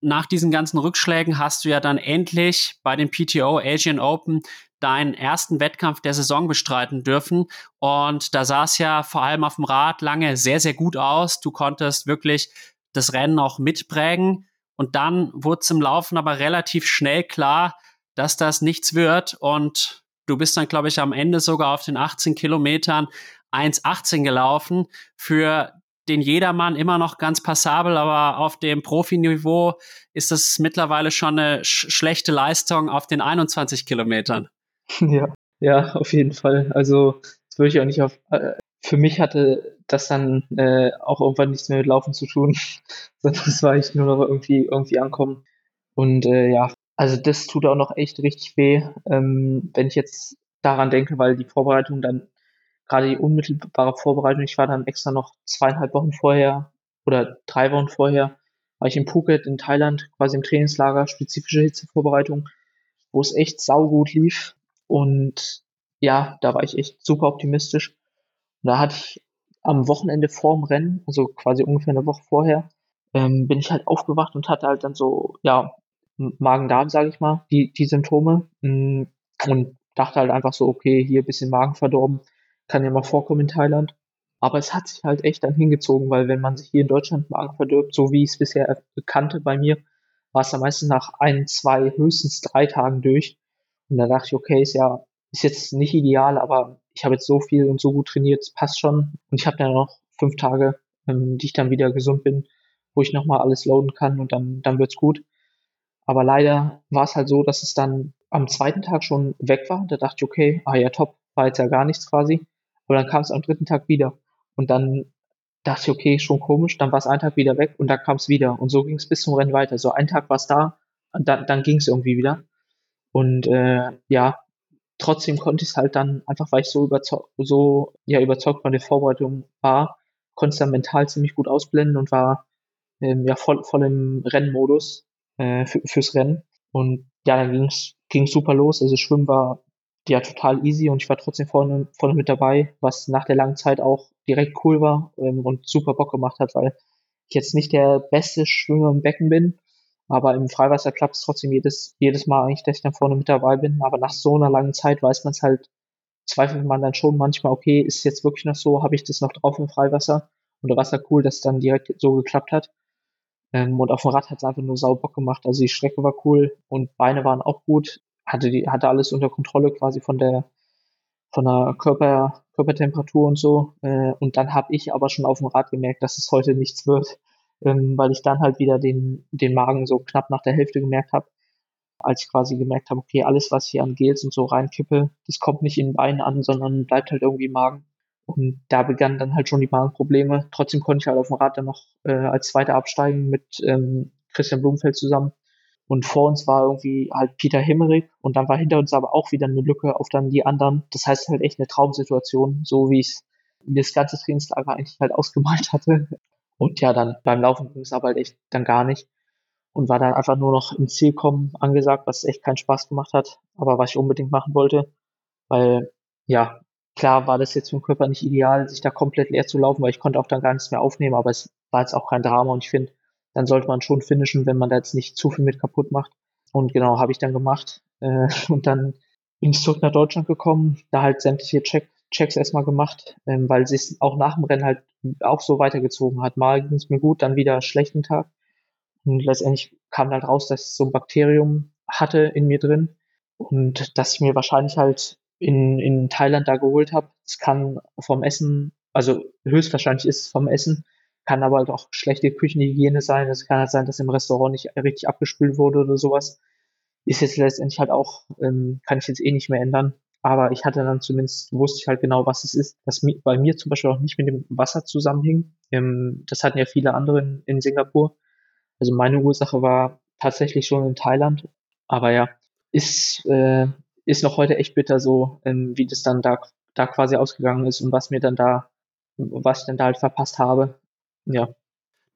nach diesen ganzen Rückschlägen hast du ja dann endlich bei den PTO Asian Open deinen ersten Wettkampf der Saison bestreiten dürfen. Und da sah es ja vor allem auf dem Rad lange sehr, sehr gut aus. Du konntest wirklich das Rennen auch mitprägen. Und dann wurde es im Laufen aber relativ schnell klar, dass das nichts wird. Und du bist dann, glaube ich, am Ende sogar auf den 18 Kilometern 1,18 gelaufen. Für den Jedermann immer noch ganz passabel, aber auf dem Profiniveau ist das mittlerweile schon eine sch schlechte Leistung auf den 21 Kilometern. Ja, ja, auf jeden Fall. Also das würde ich auch nicht auf, äh, für mich hatte das dann äh, auch irgendwann nichts mehr mit Laufen zu tun, sondern es war ich nur noch irgendwie, irgendwie ankommen. Und äh, ja, also das tut auch noch echt richtig weh, ähm, wenn ich jetzt daran denke, weil die Vorbereitung dann, gerade die unmittelbare Vorbereitung, ich war dann extra noch zweieinhalb Wochen vorher oder drei Wochen vorher, war ich in Phuket in Thailand, quasi im Trainingslager, spezifische Hitzevorbereitung, wo es echt saugut lief. Und ja, da war ich echt super optimistisch. Da hatte ich am Wochenende vorm Rennen, also quasi ungefähr eine Woche vorher, ähm, bin ich halt aufgewacht und hatte halt dann so, ja, Magen-Darm, sage ich mal, die, die Symptome. Mm, und dachte halt einfach so, okay, hier ein bisschen Magen verdorben, kann ja mal vorkommen in Thailand. Aber es hat sich halt echt dann hingezogen, weil wenn man sich hier in Deutschland Magen verdirbt, so wie ich es bisher kannte bei mir, war es dann meistens nach ein, zwei, höchstens drei Tagen durch. Und da dachte ich, okay, ist ja, ist jetzt nicht ideal, aber ich habe jetzt so viel und so gut trainiert, es passt schon. Und ich habe dann noch fünf Tage, ähm, die ich dann wieder gesund bin, wo ich nochmal alles loaden kann und dann, dann wird's gut. Aber leider war es halt so, dass es dann am zweiten Tag schon weg war. Da dachte ich, okay, ah ja, top, war jetzt ja gar nichts quasi. Aber dann kam es am dritten Tag wieder. Und dann dachte ich, okay, schon komisch. Dann war es einen Tag wieder weg und dann kam es wieder. Und so ging es bis zum Rennen weiter. So ein Tag war es da dann, dann ging es irgendwie wieder. Und äh, ja, trotzdem konnte ich es halt dann, einfach weil ich so überzeugt, so ja, überzeugt von der Vorbereitung war, konnte es dann mental ziemlich gut ausblenden und war ähm, ja voll, voll im Rennmodus äh, für, fürs Rennen. Und ja, dann ging's ging's super los. Also Schwimmen war ja total easy und ich war trotzdem vorne, vorne mit dabei, was nach der langen Zeit auch direkt cool war ähm, und super Bock gemacht hat, weil ich jetzt nicht der beste Schwimmer im Becken bin, aber im Freiwasser klappt es trotzdem jedes, jedes Mal eigentlich, dass ich dann vorne mit dabei bin. Aber nach so einer langen Zeit weiß man es halt, zweifelt man dann schon manchmal, okay, ist jetzt wirklich noch so, habe ich das noch drauf im Freiwasser? Und da war es ja cool, dass es dann direkt so geklappt hat. Ähm, und auf dem Rad hat es einfach nur sau Bock gemacht. Also die Strecke war cool und Beine waren auch gut. Hatte die, hatte alles unter Kontrolle quasi von der, von der Körper, Körpertemperatur und so. Äh, und dann habe ich aber schon auf dem Rad gemerkt, dass es heute nichts wird, ähm, weil ich dann halt wieder den, den Magen so knapp nach der Hälfte gemerkt habe, als ich quasi gemerkt habe, okay, alles, was ich an Gels und so reinkippe, das kommt nicht in den Beinen an, sondern bleibt halt irgendwie im Magen. Und da begannen dann halt schon die Magenprobleme. Trotzdem konnte ich halt auf dem Rad dann noch äh, als Zweiter absteigen mit ähm, Christian Blumenfeld zusammen. Und vor uns war irgendwie halt Peter Himmerich und dann war hinter uns aber auch wieder eine Lücke auf dann die anderen. Das heißt halt echt eine Traumsituation, so wie ich es mir das ganze Trainingslager eigentlich halt ausgemalt hatte. Und ja, dann beim Laufen ging es aber halt echt dann gar nicht. Und war dann einfach nur noch im Ziel kommen angesagt, was echt keinen Spaß gemacht hat, aber was ich unbedingt machen wollte. Weil, ja, klar war das jetzt für den Körper nicht ideal, sich da komplett leer zu laufen, weil ich konnte auch dann gar nichts mehr aufnehmen, aber es war jetzt auch kein Drama und ich finde, dann sollte man schon finishen, wenn man da jetzt nicht zu viel mit kaputt macht. Und genau, habe ich dann gemacht. Äh, und dann bin ich zurück nach Deutschland gekommen, da halt sämtliche Check Checks erstmal gemacht, ähm, weil es auch nach dem Rennen halt auch so weitergezogen hat. Mal ging es mir gut, dann wieder schlechten Tag. Und letztendlich kam halt raus, dass ich so ein Bakterium hatte in mir drin und dass ich mir wahrscheinlich halt in, in Thailand da geholt habe. Es kann vom Essen, also höchstwahrscheinlich ist es vom Essen, kann aber halt auch schlechte Küchenhygiene sein. Es kann halt sein, dass im Restaurant nicht richtig abgespült wurde oder sowas. Ist jetzt letztendlich halt auch, ähm, kann ich jetzt eh nicht mehr ändern. Aber ich hatte dann zumindest, wusste ich halt genau, was es ist. Das bei mir zum Beispiel auch nicht mit dem Wasser zusammenhing. Ähm, das hatten ja viele andere in, in Singapur. Also meine Ursache war tatsächlich schon in Thailand. Aber ja, ist, äh, ist noch heute echt bitter so, ähm, wie das dann da, da quasi ausgegangen ist und was mir dann da, was ich dann da halt verpasst habe ja.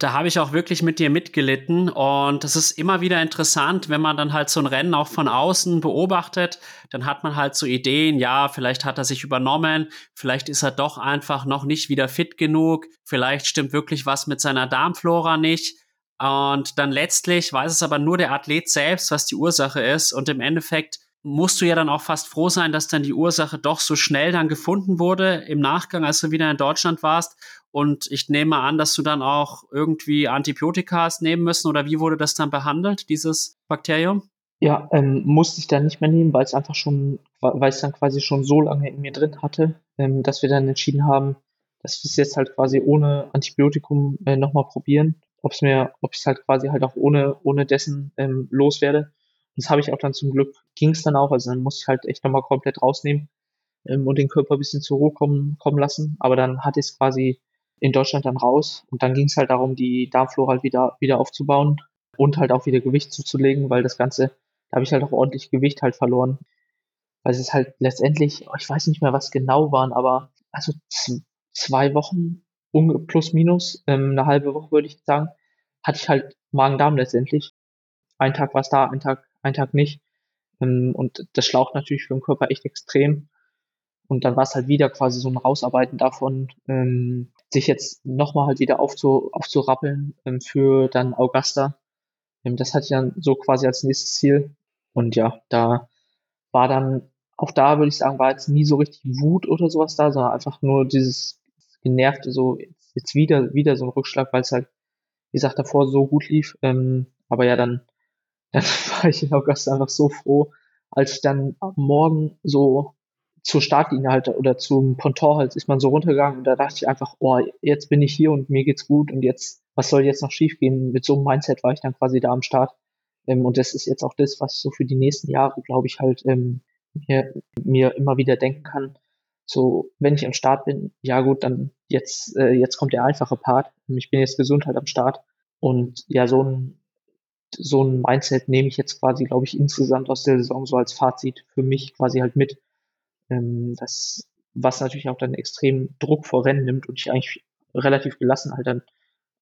Da habe ich auch wirklich mit dir mitgelitten und das ist immer wieder interessant, wenn man dann halt so ein Rennen auch von außen beobachtet, dann hat man halt so Ideen, ja, vielleicht hat er sich übernommen, vielleicht ist er doch einfach noch nicht wieder fit genug, vielleicht stimmt wirklich was mit seiner Darmflora nicht. Und dann letztlich weiß es aber nur der Athlet selbst, was die Ursache ist. Und im Endeffekt musst du ja dann auch fast froh sein, dass dann die Ursache doch so schnell dann gefunden wurde im Nachgang, als du wieder in Deutschland warst und ich nehme an, dass du dann auch irgendwie Antibiotika hast nehmen müssen oder wie wurde das dann behandelt, dieses Bakterium? Ja, ähm, musste ich dann nicht mehr nehmen, weil es einfach schon, weil es dann quasi schon so lange in mir drin hatte, ähm, dass wir dann entschieden haben, dass wir es jetzt halt quasi ohne Antibiotikum äh, nochmal probieren, ob es mir, ob ich es halt quasi halt auch ohne, ohne dessen ähm, loswerde. Das habe ich auch dann zum Glück, ging es dann auch, also dann musste ich halt echt nochmal komplett rausnehmen ähm, und den Körper ein bisschen zur Ruhe kommen, kommen lassen. Aber dann hatte ich es quasi in Deutschland dann raus. Und dann ging es halt darum, die Darmflora halt wieder, wieder aufzubauen und halt auch wieder Gewicht zuzulegen, weil das Ganze, da habe ich halt auch ordentlich Gewicht halt verloren. Weil es halt letztendlich, ich weiß nicht mehr, was genau waren, aber also zwei Wochen plus minus, ähm, eine halbe Woche würde ich sagen, hatte ich halt Magen-Darm letztendlich. Ein Tag war es da, ein Tag, ein Tag nicht. Ähm, und das schlaucht natürlich für den Körper echt extrem. Und dann war es halt wieder quasi so ein Rausarbeiten davon, ähm, sich jetzt nochmal halt wieder aufzu, aufzurappeln ähm, für dann Augusta. Ähm, das hatte ich dann so quasi als nächstes Ziel. Und ja, da war dann, auch da würde ich sagen, war jetzt nie so richtig Wut oder sowas da, sondern einfach nur dieses genervte, so jetzt, jetzt wieder, wieder so ein Rückschlag, weil es halt, wie gesagt, davor so gut lief. Ähm, aber ja, dann, dann war ich in Augusta einfach so froh, als ich dann am Morgen so zur Startlinie halt oder zum Ponton halt ist man so runtergegangen und da dachte ich einfach, oh, jetzt bin ich hier und mir geht's gut und jetzt, was soll jetzt noch schiefgehen? Mit so einem Mindset war ich dann quasi da am Start. Ähm, und das ist jetzt auch das, was ich so für die nächsten Jahre, glaube ich, halt ähm, mir, mir immer wieder denken kann. So, wenn ich am Start bin, ja gut, dann jetzt, äh, jetzt kommt der einfache Part. Ich bin jetzt gesund halt am Start. Und ja, so ein, so ein Mindset nehme ich jetzt quasi, glaube ich, insgesamt aus der Saison so als Fazit für mich quasi halt mit ähm, das, was natürlich auch dann extrem Druck vor Rennen nimmt und ich eigentlich relativ gelassen halt dann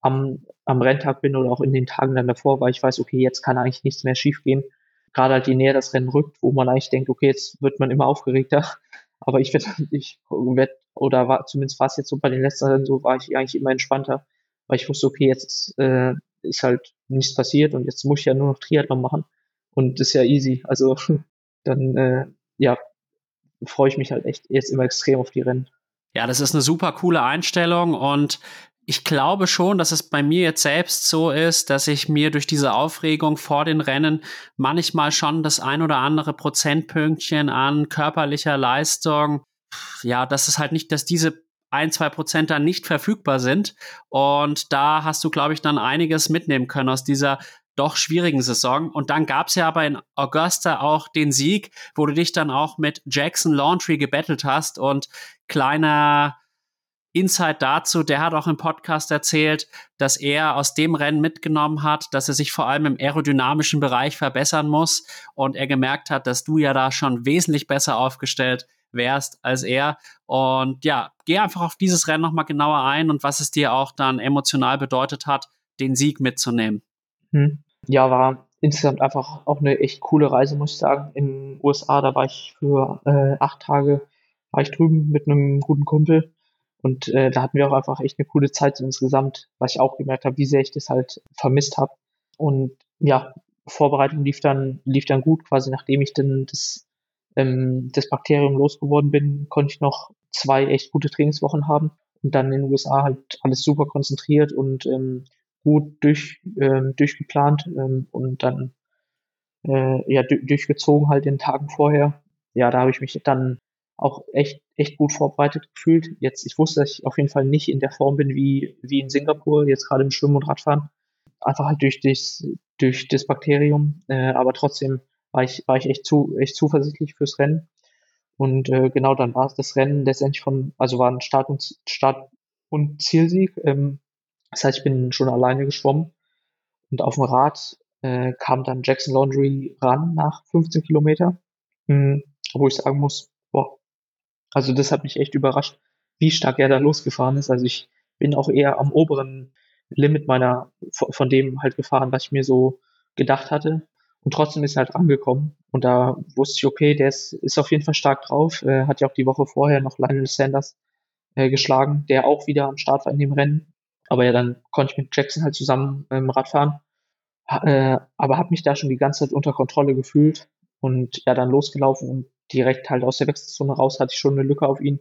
am, am Renntag bin oder auch in den Tagen dann davor, weil ich weiß, okay, jetzt kann eigentlich nichts mehr schiefgehen. Gerade halt je näher das Rennen rückt, wo man eigentlich denkt, okay, jetzt wird man immer aufgeregter. Aber ich werde, ich werde, oder war, zumindest war es jetzt so bei den letzten Rennen so, war ich eigentlich immer entspannter, weil ich wusste, okay, jetzt äh, ist halt nichts passiert und jetzt muss ich ja nur noch Triathlon machen und das ist ja easy. Also dann äh, ja, freue ich mich halt echt jetzt immer extrem auf die Rennen. Ja, das ist eine super coole Einstellung und ich glaube schon, dass es bei mir jetzt selbst so ist, dass ich mir durch diese Aufregung vor den Rennen manchmal schon das ein oder andere Prozentpünktchen an körperlicher Leistung, ja, dass es halt nicht, dass diese ein, zwei Prozent dann nicht verfügbar sind. Und da hast du, glaube ich, dann einiges mitnehmen können aus dieser doch schwierigen Saison. Und dann gab es ja aber in Augusta auch den Sieg, wo du dich dann auch mit Jackson Laundry gebettelt hast und kleiner Insight dazu, der hat auch im Podcast erzählt, dass er aus dem Rennen mitgenommen hat, dass er sich vor allem im aerodynamischen Bereich verbessern muss und er gemerkt hat, dass du ja da schon wesentlich besser aufgestellt wärst als er. Und ja, geh einfach auf dieses Rennen nochmal genauer ein und was es dir auch dann emotional bedeutet hat, den Sieg mitzunehmen. Hm. Ja, war insgesamt einfach auch eine echt coole Reise, muss ich sagen. In den USA, da war ich für äh, acht Tage, war ich drüben mit einem guten Kumpel. Und äh, da hatten wir auch einfach echt eine coole Zeit insgesamt, was ich auch gemerkt habe, wie sehr ich das halt vermisst habe. Und ja, Vorbereitung lief dann, lief dann gut, quasi nachdem ich dann das, ähm, das Bakterium losgeworden bin, konnte ich noch zwei echt gute Trainingswochen haben und dann in den USA halt alles super konzentriert und ähm, gut durch, ähm, durchgeplant ähm, und dann äh, ja durchgezogen halt den Tagen vorher. Ja, da habe ich mich dann auch echt, echt gut vorbereitet gefühlt. Jetzt, ich wusste, dass ich auf jeden Fall nicht in der Form bin wie, wie in Singapur, jetzt gerade im Schwimmen und Radfahren. Einfach halt durch das, durch das Bakterium. Äh, aber trotzdem war ich, war ich echt zu, echt zuversichtlich fürs Rennen. Und äh, genau dann war es das Rennen letztendlich von, also war ein Start und Start und Zielsieg. Ähm, das heißt, ich bin schon alleine geschwommen und auf dem Rad äh, kam dann Jackson Laundry ran nach 15 Kilometer, mh, wo ich sagen muss, boah, also das hat mich echt überrascht, wie stark er da losgefahren ist. Also ich bin auch eher am oberen Limit meiner, von dem halt gefahren, was ich mir so gedacht hatte. Und trotzdem ist er halt angekommen. Und da wusste ich, okay, der ist, ist auf jeden Fall stark drauf. Äh, hat ja auch die Woche vorher noch Lionel Sanders äh, geschlagen, der auch wieder am Start war in dem Rennen. Aber ja, dann konnte ich mit Jackson halt zusammen ähm, Rad fahren. Äh, aber habe mich da schon die ganze Zeit unter Kontrolle gefühlt und ja, dann losgelaufen und direkt halt aus der Wechselzone raus hatte ich schon eine Lücke auf ihn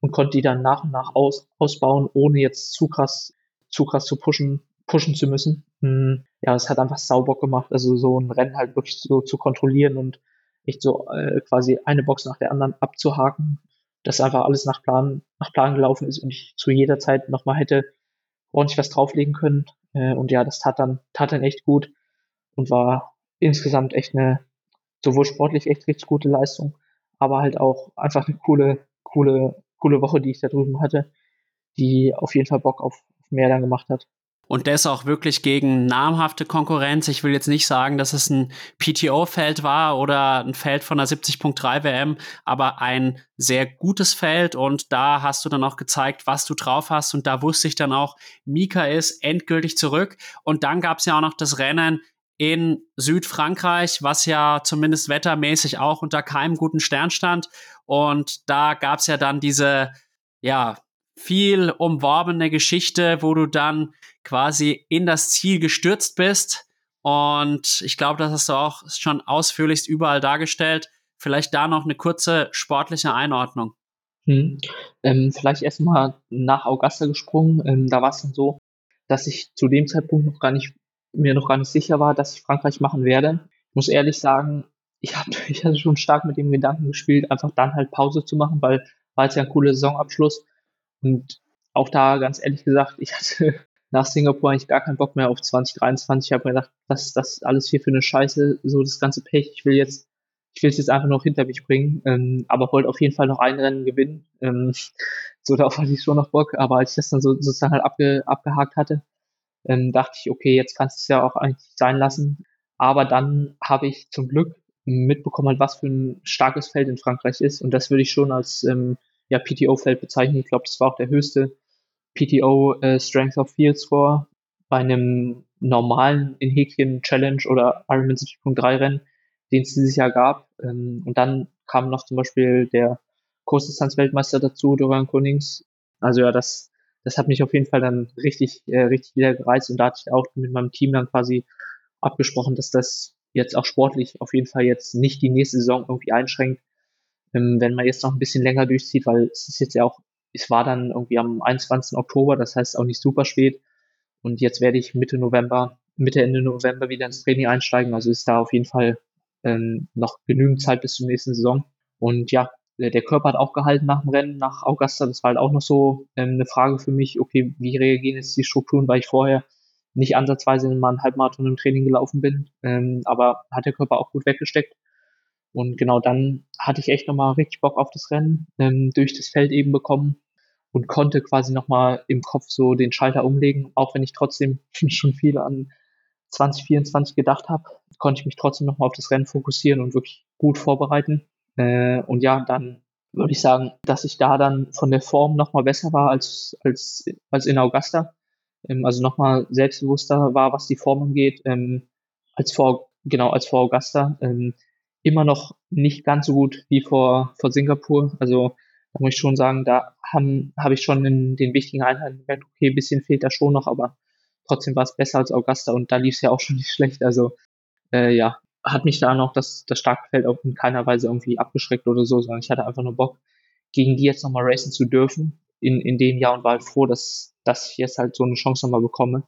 und konnte die dann nach und nach aus, ausbauen, ohne jetzt zu krass, zu krass zu pushen, pushen zu müssen. Hm, ja, es hat einfach sauber gemacht, also so ein Rennen halt wirklich so zu kontrollieren und nicht so äh, quasi eine Box nach der anderen abzuhaken, dass einfach alles nach Plan, nach Plan gelaufen ist und ich zu jeder Zeit nochmal hätte ordentlich was drauflegen können. Äh, und ja, das tat dann, tat dann echt gut und war insgesamt echt eine, sowohl sportlich echt richtig gute Leistung, aber halt auch einfach eine coole, coole, coole Woche, die ich da drüben hatte, die auf jeden Fall Bock auf mehr dann gemacht hat. Und das auch wirklich gegen namhafte Konkurrenz. Ich will jetzt nicht sagen, dass es ein PTO-Feld war oder ein Feld von der 70.3 WM, aber ein sehr gutes Feld. Und da hast du dann auch gezeigt, was du drauf hast. Und da wusste ich dann auch, Mika ist endgültig zurück. Und dann gab es ja auch noch das Rennen in Südfrankreich, was ja zumindest wettermäßig auch unter keinem guten Stern stand. Und da gab es ja dann diese, ja, viel umworbene Geschichte, wo du dann quasi in das Ziel gestürzt bist. Und ich glaube, das hast du auch schon ausführlichst überall dargestellt. Vielleicht da noch eine kurze sportliche Einordnung. Hm. Ähm, vielleicht erstmal nach Augusta gesprungen. Ähm, da war es dann so, dass ich zu dem Zeitpunkt noch gar nicht mir noch gar nicht sicher war, dass ich Frankreich machen werde. Ich muss ehrlich sagen, ich, hab, ich hatte schon stark mit dem Gedanken gespielt, einfach dann halt Pause zu machen, weil war jetzt ja ein cooler Saisonabschluss. Und auch da ganz ehrlich gesagt, ich hatte nach Singapur eigentlich gar keinen Bock mehr auf 2023. Ich habe mir gedacht, was das alles hier für eine Scheiße, so das ganze Pech. Ich will jetzt, ich will es jetzt einfach noch hinter mich bringen, ähm, aber wollte auf jeden Fall noch ein Rennen gewinnen. Ähm, so darauf hatte ich schon noch Bock, aber als ich das dann so sozusagen halt abge, abgehakt hatte, ähm, dachte ich, okay, jetzt kannst du es ja auch eigentlich sein lassen. Aber dann habe ich zum Glück mitbekommen, halt, was für ein starkes Feld in Frankreich ist. Und das würde ich schon als ähm, ja, PTO-Feld bezeichnen. Ich glaube, das war auch der höchste PTO äh, Strength of Field Score bei einem normalen in Häkchen Challenge oder Ironman 70.3 Rennen, den es dieses Jahr gab. Ähm, und dann kam noch zum Beispiel der Kurzdistanz-Weltmeister dazu, Dorian Konings. Also ja, das das hat mich auf jeden Fall dann richtig, äh, richtig wieder gereizt und da hatte ich auch mit meinem Team dann quasi abgesprochen, dass das jetzt auch sportlich auf jeden Fall jetzt nicht die nächste Saison irgendwie einschränkt, ähm, wenn man jetzt noch ein bisschen länger durchzieht, weil es ist jetzt ja auch, es war dann irgendwie am 21. Oktober, das heißt auch nicht super spät und jetzt werde ich Mitte November, Mitte Ende November wieder ins Training einsteigen, also ist da auf jeden Fall ähm, noch genügend Zeit bis zur nächsten Saison und ja, der Körper hat auch gehalten nach dem Rennen, nach Augusta. Das war halt auch noch so ähm, eine Frage für mich, okay, wie reagieren jetzt die Strukturen, weil ich vorher nicht ansatzweise in meinem Halbmarathon im Training gelaufen bin. Ähm, aber hat der Körper auch gut weggesteckt. Und genau dann hatte ich echt nochmal richtig Bock auf das Rennen, ähm, durch das Feld eben bekommen und konnte quasi nochmal im Kopf so den Schalter umlegen, auch wenn ich trotzdem schon viel an 2024 gedacht habe, konnte ich mich trotzdem nochmal auf das Rennen fokussieren und wirklich gut vorbereiten. Äh, und ja, dann würde ich sagen, dass ich da dann von der Form nochmal besser war als, als, als in Augusta. Ähm, also nochmal selbstbewusster war, was die Form angeht, ähm, als vor, genau, als vor Augusta. Ähm, immer noch nicht ganz so gut wie vor, vor Singapur. Also da muss ich schon sagen, da habe hab ich schon in den wichtigen Einheiten gemerkt, okay, ein bisschen fehlt da schon noch, aber trotzdem war es besser als Augusta und da lief es ja auch schon nicht schlecht. Also äh, ja, hat mich da noch das, das starke Feld auch in keiner Weise irgendwie abgeschreckt oder so, sondern ich hatte einfach nur Bock, gegen die jetzt nochmal racen zu dürfen in, in dem Jahr und war halt froh, dass, dass ich jetzt halt so eine Chance nochmal bekomme.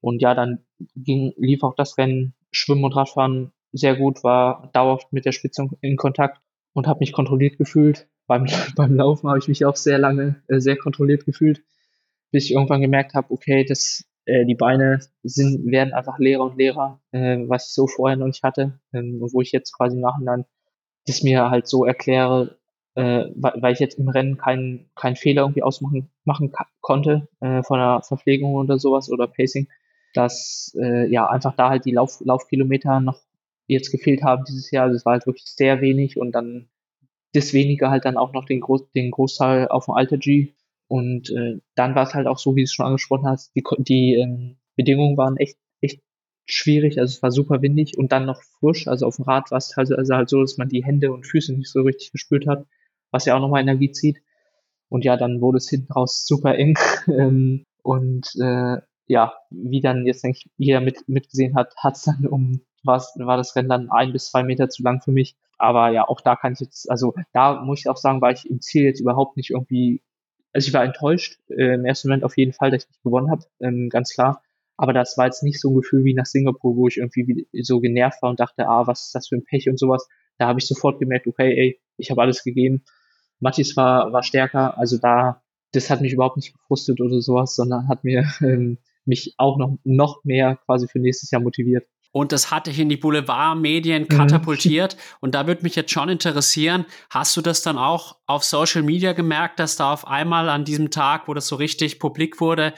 Und ja, dann ging, lief auch das Rennen, Schwimmen und Radfahren sehr gut, war dauerhaft mit der Spitze in Kontakt und habe mich kontrolliert gefühlt. Beim, beim Laufen habe ich mich auch sehr lange äh, sehr kontrolliert gefühlt, bis ich irgendwann gemerkt habe, okay, das äh, die Beine sind, werden einfach leerer und leerer, äh, was ich so vorher noch nicht hatte. Ähm, wo ich jetzt quasi im Nachhinein das mir halt so erkläre, äh, weil ich jetzt im Rennen keinen keinen Fehler irgendwie ausmachen machen konnte äh, von der Verpflegung oder sowas oder Pacing, dass äh, ja einfach da halt die Lauf Laufkilometer noch jetzt gefehlt haben dieses Jahr. Also es war halt wirklich sehr wenig und dann das weniger halt dann auch noch den, Groß den Großteil auf dem Alter G und äh, dann war es halt auch so, wie du es schon angesprochen hast, die, die ähm, Bedingungen waren echt, echt schwierig. Also es war super windig und dann noch frisch. Also auf dem Rad war es halt, also halt so, dass man die Hände und Füße nicht so richtig gespürt hat, was ja auch nochmal Energie zieht. Und ja, dann wurde es hinten raus super eng. ähm, und äh, ja, wie dann jetzt denke ich, jeder mit, mitgesehen hat, hat es dann um, war das Rennen dann ein bis zwei Meter zu lang für mich. Aber ja, auch da kann ich jetzt, also da muss ich auch sagen, war ich im Ziel jetzt überhaupt nicht irgendwie also ich war enttäuscht, äh, im ersten Moment auf jeden Fall, dass ich nicht gewonnen habe, ähm, ganz klar. Aber das war jetzt nicht so ein Gefühl wie nach Singapur, wo ich irgendwie so genervt war und dachte, ah, was ist das für ein Pech und sowas. Da habe ich sofort gemerkt, okay, ey, ich habe alles gegeben. Mathis war, war stärker, also da, das hat mich überhaupt nicht gefrustet oder sowas, sondern hat mir ähm, mich auch noch, noch mehr quasi für nächstes Jahr motiviert. Und das hatte ich in die Boulevardmedien mhm. katapultiert. Mhm. Und da würde mich jetzt schon interessieren, hast du das dann auch auf Social Media gemerkt, dass da auf einmal an diesem Tag, wo das so richtig publik wurde,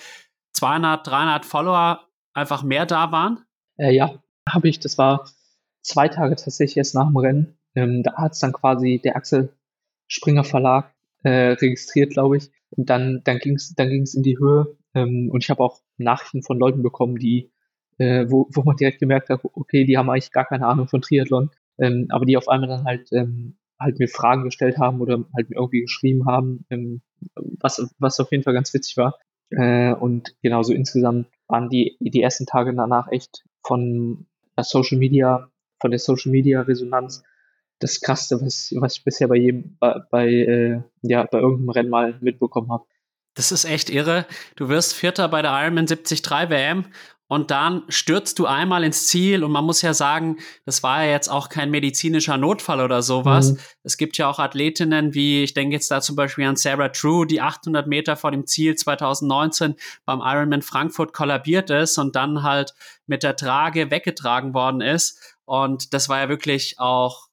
200, 300 Follower einfach mehr da waren? Äh, ja, habe ich. Das war zwei Tage tatsächlich erst nach dem Rennen. Ähm, da hat es dann quasi der Axel Springer Verlag äh, registriert, glaube ich. Und dann, dann ging es dann ging's in die Höhe. Ähm, und ich habe auch Nachrichten von Leuten bekommen, die äh, wo, wo man direkt gemerkt hat, okay, die haben eigentlich gar keine Ahnung von Triathlon, ähm, aber die auf einmal dann halt ähm, halt mir Fragen gestellt haben oder halt mir irgendwie geschrieben haben, ähm, was, was auf jeden Fall ganz witzig war. Äh, und genauso insgesamt waren die, die ersten Tage danach echt von der Social Media, von der Social Media Resonanz das krasseste, was, was ich bisher bei jedem, bei, bei äh, ja, bei irgendeinem Rennen mal mitbekommen habe. Das ist echt irre. Du wirst Vierter bei der Ironman 73 WM und dann stürzt du einmal ins Ziel und man muss ja sagen, das war ja jetzt auch kein medizinischer Notfall oder sowas. Mhm. Es gibt ja auch Athletinnen wie, ich denke jetzt da zum Beispiel an Sarah True, die 800 Meter vor dem Ziel 2019 beim Ironman Frankfurt kollabiert ist und dann halt mit der Trage weggetragen worden ist. Und das war ja wirklich auch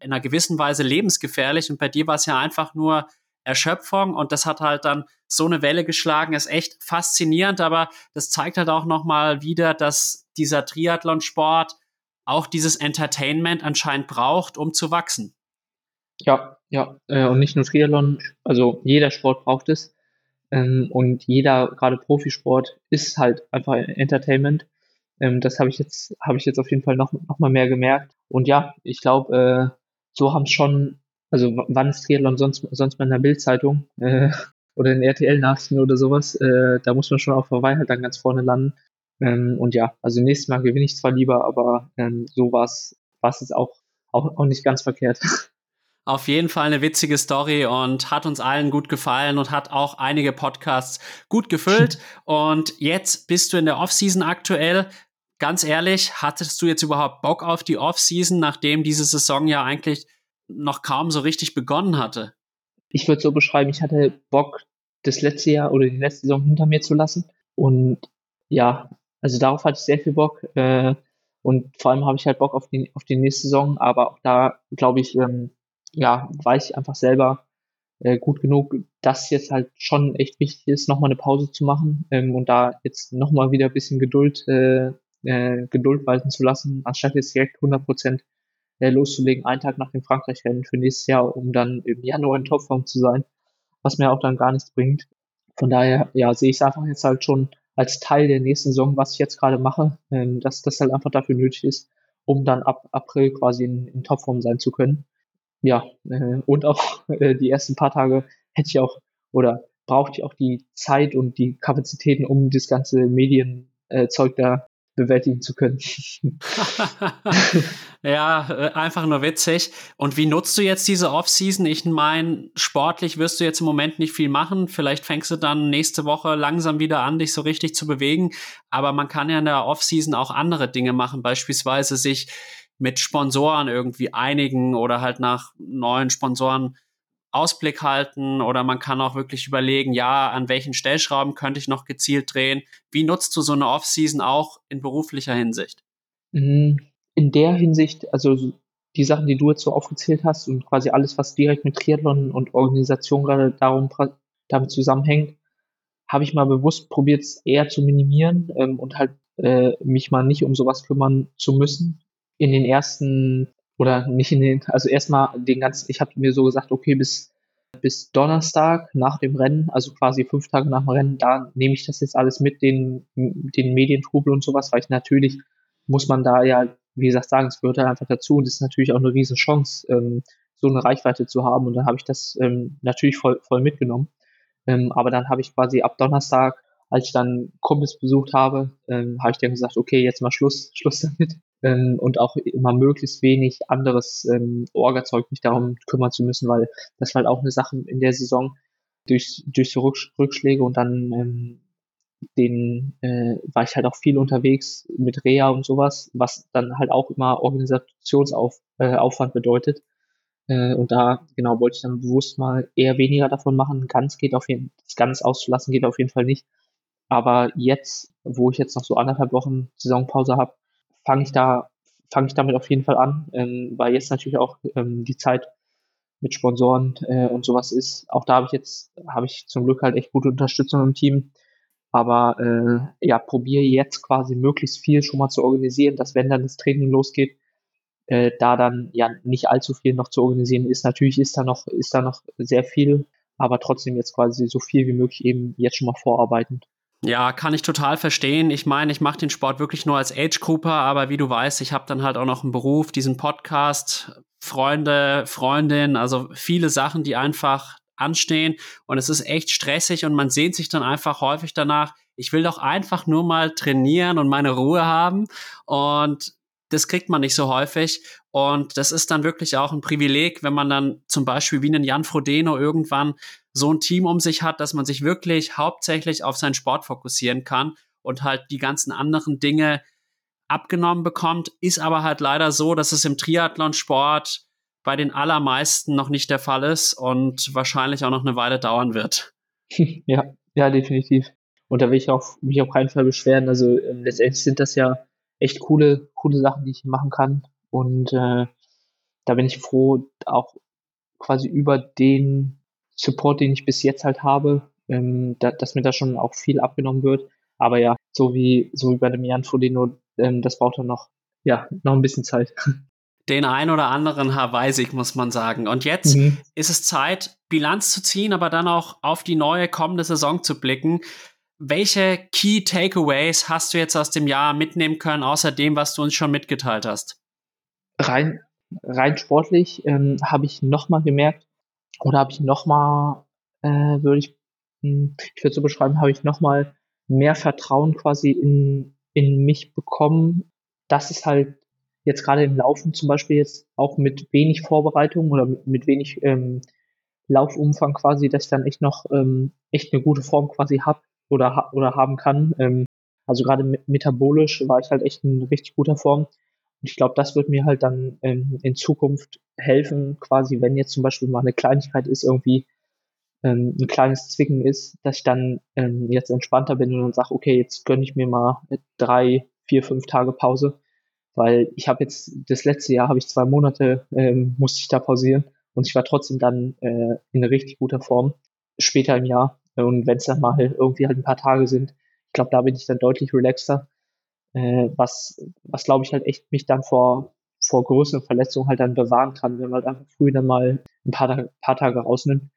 in einer gewissen Weise lebensgefährlich. Und bei dir war es ja einfach nur Erschöpfung und das hat halt dann so eine Welle geschlagen, ist echt faszinierend, aber das zeigt halt auch nochmal wieder, dass dieser Triathlon-Sport auch dieses Entertainment anscheinend braucht, um zu wachsen. Ja, ja, äh, und nicht nur Triathlon, also jeder Sport braucht es. Ähm, und jeder, gerade Profisport, ist halt einfach Entertainment. Ähm, das habe ich jetzt, habe ich jetzt auf jeden Fall noch, noch mehr gemerkt. Und ja, ich glaube, äh, so haben es schon also wann ist Triathlon sonst, sonst mal in der Bildzeitung? Äh, oder in RTL-Nachrichten oder sowas. Äh, da muss man schon auf Hawaii halt dann ganz vorne landen. Ähm, und ja, also nächstes Mal gewinne ich zwar lieber, aber ähm, so war es jetzt auch, auch, auch nicht ganz verkehrt. Auf jeden Fall eine witzige Story und hat uns allen gut gefallen und hat auch einige Podcasts gut gefüllt. und jetzt bist du in der Offseason aktuell. Ganz ehrlich, hattest du jetzt überhaupt Bock auf die Offseason, nachdem diese Saison ja eigentlich noch kaum so richtig begonnen hatte? Ich würde so beschreiben, ich hatte Bock, das letzte Jahr oder die letzte Saison hinter mir zu lassen. Und ja, also darauf hatte ich sehr viel Bock. Äh, und vor allem habe ich halt Bock auf die, auf die nächste Saison. Aber auch da, glaube ich, ähm, ja, weiß ich einfach selber äh, gut genug, dass jetzt halt schon echt wichtig ist, nochmal eine Pause zu machen ähm, und da jetzt nochmal wieder ein bisschen Geduld, äh, äh, Geduld walten zu lassen, anstatt jetzt direkt 100 Prozent äh, loszulegen, einen Tag nach dem Frankreich-Rennen für nächstes Jahr, um dann im Januar in Topform zu sein, was mir auch dann gar nichts bringt. Von daher, ja, sehe ich es einfach jetzt halt schon als Teil der nächsten Saison, was ich jetzt gerade mache, ähm, dass das halt einfach dafür nötig ist, um dann ab April quasi in, in Topform sein zu können ja, äh, und auch äh, die ersten paar Tage hätte ich auch oder brauchte ich auch die Zeit und die Kapazitäten, um das ganze Medienzeug äh, da bewältigen zu können. ja, äh, einfach nur witzig. Und wie nutzt du jetzt diese Offseason? Ich meine, sportlich wirst du jetzt im Moment nicht viel machen. Vielleicht fängst du dann nächste Woche langsam wieder an, dich so richtig zu bewegen. Aber man kann ja in der Offseason auch andere Dinge machen, beispielsweise sich mit Sponsoren irgendwie einigen oder halt nach neuen Sponsoren Ausblick halten oder man kann auch wirklich überlegen, ja, an welchen Stellschrauben könnte ich noch gezielt drehen. Wie nutzt du so eine Offseason auch in beruflicher Hinsicht? Mhm. In der Hinsicht, also die Sachen, die du jetzt so aufgezählt hast und quasi alles, was direkt mit Triathlon und Organisation gerade darum, damit zusammenhängt, habe ich mal bewusst probiert, es eher zu minimieren ähm, und halt äh, mich mal nicht um sowas kümmern zu müssen, in den ersten oder nicht in den, also erstmal den ganzen, ich habe mir so gesagt, okay, bis, bis Donnerstag nach dem Rennen, also quasi fünf Tage nach dem Rennen, da nehme ich das jetzt alles mit, den, den Medientrubel und sowas, weil ich natürlich muss man da ja, wie gesagt, sagen, es gehört halt einfach dazu und es ist natürlich auch eine riesen Chance, ähm, so eine Reichweite zu haben und dann habe ich das ähm, natürlich voll, voll mitgenommen. Ähm, aber dann habe ich quasi ab Donnerstag, als ich dann Kumpels besucht habe, ähm, habe ich dann gesagt, okay, jetzt mal Schluss, Schluss damit ähm, und auch immer möglichst wenig anderes ähm, Orga-Zeug mich darum kümmern zu müssen, weil das war halt auch eine Sache in der Saison durch, durch die Rückschläge und dann ähm, den äh, war ich halt auch viel unterwegs mit Rea und sowas, was dann halt auch immer Organisationsaufwand äh, bedeutet. Äh, und da genau wollte ich dann bewusst mal eher weniger davon machen. Ganz geht auf jeden das ganz auszulassen geht auf jeden Fall nicht. Aber jetzt, wo ich jetzt noch so anderthalb Wochen Saisonpause habe, fange ich da, fange ich damit auf jeden Fall an, ähm, weil jetzt natürlich auch ähm, die Zeit mit Sponsoren äh, und sowas ist. Auch da habe ich jetzt, habe ich zum Glück halt echt gute Unterstützung im Team. Aber äh, ja, probiere jetzt quasi möglichst viel schon mal zu organisieren, dass wenn dann das Training losgeht, äh, da dann ja nicht allzu viel noch zu organisieren ist. Natürlich ist da noch, ist da noch sehr viel, aber trotzdem jetzt quasi so viel wie möglich eben jetzt schon mal vorarbeiten. Ja, kann ich total verstehen. Ich meine, ich mache den Sport wirklich nur als Age-Grouper, aber wie du weißt, ich habe dann halt auch noch einen Beruf, diesen Podcast, Freunde, Freundin, also viele Sachen, die einfach anstehen und es ist echt stressig und man sehnt sich dann einfach häufig danach, ich will doch einfach nur mal trainieren und meine Ruhe haben und das kriegt man nicht so häufig. Und das ist dann wirklich auch ein Privileg, wenn man dann zum Beispiel wie einen Jan Frodeno irgendwann so ein Team um sich hat, dass man sich wirklich hauptsächlich auf seinen Sport fokussieren kann und halt die ganzen anderen Dinge abgenommen bekommt. Ist aber halt leider so, dass es im Triathlon-Sport bei den allermeisten noch nicht der Fall ist und wahrscheinlich auch noch eine Weile dauern wird. Ja, ja, definitiv. Und da will ich auch mich auf keinen Fall beschweren. Also äh, letztendlich sind das ja echt coole, coole Sachen, die ich machen kann. Und äh, da bin ich froh, auch quasi über den Support, den ich bis jetzt halt habe, ähm, da, dass mir da schon auch viel abgenommen wird. Aber ja, so wie, so wie bei dem Jan Frodeno, ähm, das braucht dann noch, ja, noch ein bisschen Zeit. Den ein oder anderen Hawaii-Sieg, muss man sagen. Und jetzt mhm. ist es Zeit, Bilanz zu ziehen, aber dann auch auf die neue kommende Saison zu blicken. Welche Key Takeaways hast du jetzt aus dem Jahr mitnehmen können, außer dem, was du uns schon mitgeteilt hast? Rein, rein sportlich ähm, habe ich nochmal gemerkt, oder habe ich nochmal, äh, würde ich hm, ich würde so beschreiben, habe ich nochmal mehr Vertrauen quasi in, in mich bekommen, dass es halt jetzt gerade im Laufen zum Beispiel jetzt auch mit wenig Vorbereitung oder mit, mit wenig ähm, Laufumfang quasi, dass ich dann echt noch ähm, echt eine gute Form quasi hab oder, oder haben kann. Ähm, also gerade metabolisch war ich halt echt in richtig guter Form. Und ich glaube, das wird mir halt dann ähm, in Zukunft helfen, quasi, wenn jetzt zum Beispiel mal eine Kleinigkeit ist, irgendwie ähm, ein kleines Zwicken ist, dass ich dann ähm, jetzt entspannter bin und dann sage, okay, jetzt gönne ich mir mal drei, vier, fünf Tage Pause, weil ich habe jetzt das letzte Jahr habe ich zwei Monate ähm, musste ich da pausieren und ich war trotzdem dann äh, in richtig guter Form später im Jahr und wenn es dann mal irgendwie halt ein paar Tage sind, ich glaube, da bin ich dann deutlich relaxter, äh, was was glaube ich halt echt mich dann vor vor größeren Verletzungen halt dann bewahren kann, wenn man halt einfach früh dann mal ein paar, paar Tage rausnimmt.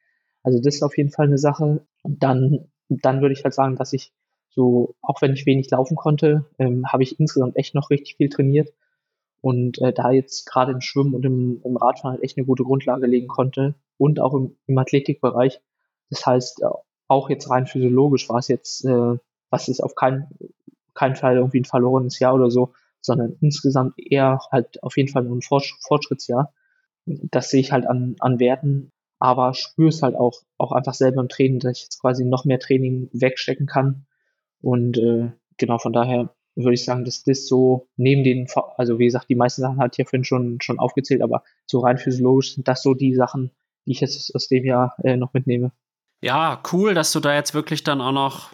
Also das ist auf jeden Fall eine Sache. Und dann, dann würde ich halt sagen, dass ich so, auch wenn ich wenig laufen konnte, ähm, habe ich insgesamt echt noch richtig viel trainiert. Und äh, da jetzt gerade im Schwimmen und im, im Radfahren halt echt eine gute Grundlage legen konnte. Und auch im, im Athletikbereich. Das heißt, auch jetzt rein physiologisch war es jetzt, äh, was ist auf keinen, keinen Fall irgendwie ein verlorenes Jahr oder so, sondern insgesamt eher halt auf jeden Fall ein Fortschrittsjahr. Das sehe ich halt an, an Werten, aber spüre es halt auch, auch einfach selber im Training, dass ich jetzt quasi noch mehr Training wegstecken kann. Und äh, genau von daher würde ich sagen, dass das so neben den, also wie gesagt, die meisten Sachen hat hier vorhin schon, schon aufgezählt, aber so rein physiologisch sind das so die Sachen, die ich jetzt aus dem Jahr äh, noch mitnehme. Ja, cool, dass du da jetzt wirklich dann auch noch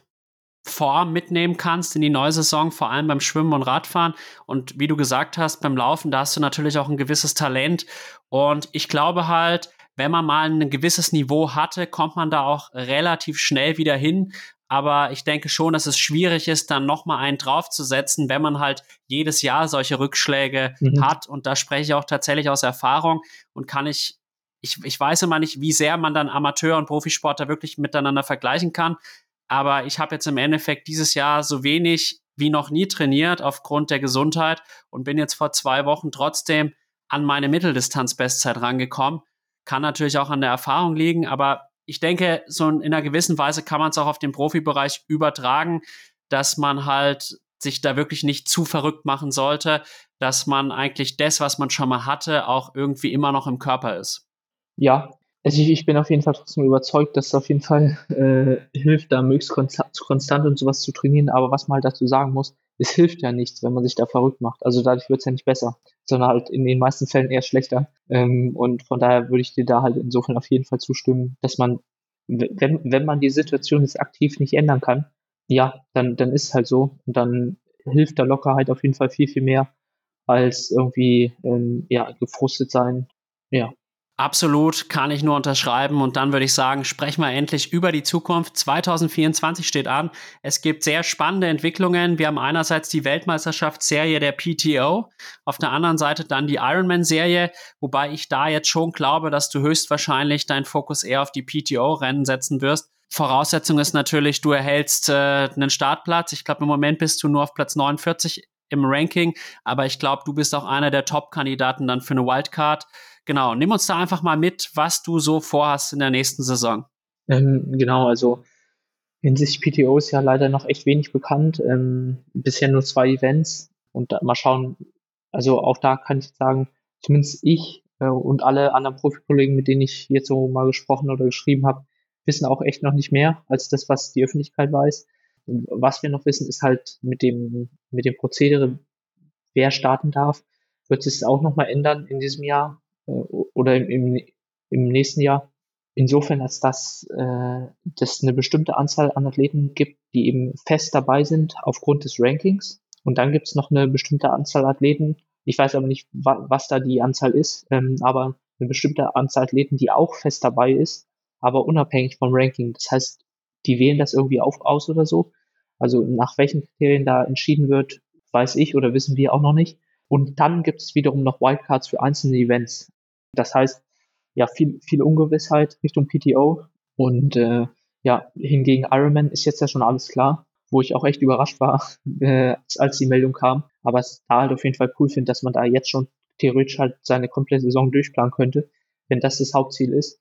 Form mitnehmen kannst in die neue Saison, vor allem beim Schwimmen und Radfahren. Und wie du gesagt hast, beim Laufen, da hast du natürlich auch ein gewisses Talent. Und ich glaube halt, wenn man mal ein gewisses Niveau hatte, kommt man da auch relativ schnell wieder hin. Aber ich denke schon, dass es schwierig ist, dann nochmal einen draufzusetzen, wenn man halt jedes Jahr solche Rückschläge mhm. hat. Und da spreche ich auch tatsächlich aus Erfahrung und kann ich, ich, ich weiß immer nicht, wie sehr man dann Amateur- und Profisportler wirklich miteinander vergleichen kann. Aber ich habe jetzt im Endeffekt dieses Jahr so wenig wie noch nie trainiert aufgrund der Gesundheit und bin jetzt vor zwei Wochen trotzdem an meine Mitteldistanz-Bestzeit rangekommen. Kann natürlich auch an der Erfahrung liegen, aber ich denke, so in einer gewissen Weise kann man es auch auf den Profibereich übertragen, dass man halt sich da wirklich nicht zu verrückt machen sollte, dass man eigentlich das, was man schon mal hatte, auch irgendwie immer noch im Körper ist. Ja, also ich, ich bin auf jeden Fall trotzdem überzeugt, dass es auf jeden Fall äh, hilft, da möglichst konstant, konstant und sowas zu trainieren. Aber was man halt dazu sagen muss, es hilft ja nichts, wenn man sich da verrückt macht. Also dadurch wird es ja nicht besser, sondern halt in den meisten Fällen eher schlechter. Ähm, und von daher würde ich dir da halt insofern auf jeden Fall zustimmen, dass man, wenn, wenn man die Situation jetzt aktiv nicht ändern kann, ja, dann, dann ist es halt so. Und dann hilft da Lockerheit auf jeden Fall viel, viel mehr als irgendwie ähm, ja, gefrustet sein. Ja, Absolut, kann ich nur unterschreiben. Und dann würde ich sagen, sprechen wir endlich über die Zukunft. 2024 steht an. Es gibt sehr spannende Entwicklungen. Wir haben einerseits die Weltmeisterschaftsserie der PTO, auf der anderen Seite dann die Ironman-Serie, wobei ich da jetzt schon glaube, dass du höchstwahrscheinlich deinen Fokus eher auf die PTO-Rennen setzen wirst. Voraussetzung ist natürlich, du erhältst äh, einen Startplatz. Ich glaube, im Moment bist du nur auf Platz 49 im Ranking, aber ich glaube, du bist auch einer der Top-Kandidaten dann für eine Wildcard. Genau, nimm uns da einfach mal mit, was du so vorhast in der nächsten Saison. Ähm, genau, also hinsichtlich PTO ist ja leider noch echt wenig bekannt. Ähm, bisher nur zwei Events und da, mal schauen. Also auch da kann ich sagen, zumindest ich äh, und alle anderen Profikollegen, mit denen ich jetzt so mal gesprochen oder geschrieben habe, wissen auch echt noch nicht mehr als das, was die Öffentlichkeit weiß. Und was wir noch wissen, ist halt mit dem, mit dem Prozedere, wer starten darf, wird es auch nochmal ändern in diesem Jahr oder im, im, im nächsten Jahr. Insofern, als dass äh, das eine bestimmte Anzahl an Athleten gibt, die eben fest dabei sind aufgrund des Rankings. Und dann gibt es noch eine bestimmte Anzahl Athleten. Ich weiß aber nicht, wa was da die Anzahl ist, ähm, aber eine bestimmte Anzahl Athleten, die auch fest dabei ist, aber unabhängig vom Ranking. Das heißt, die wählen das irgendwie auf, aus oder so. Also nach welchen Kriterien da entschieden wird, weiß ich oder wissen wir auch noch nicht. Und dann gibt es wiederum noch Wildcards für einzelne Events. Das heißt, ja, viel, viel Ungewissheit Richtung PTO. Und äh, ja, hingegen Ironman ist jetzt ja schon alles klar, wo ich auch echt überrascht war, äh, als die Meldung kam. Aber es da halt auf jeden Fall cool finde, dass man da jetzt schon theoretisch halt seine komplette Saison durchplanen könnte, wenn das das Hauptziel ist.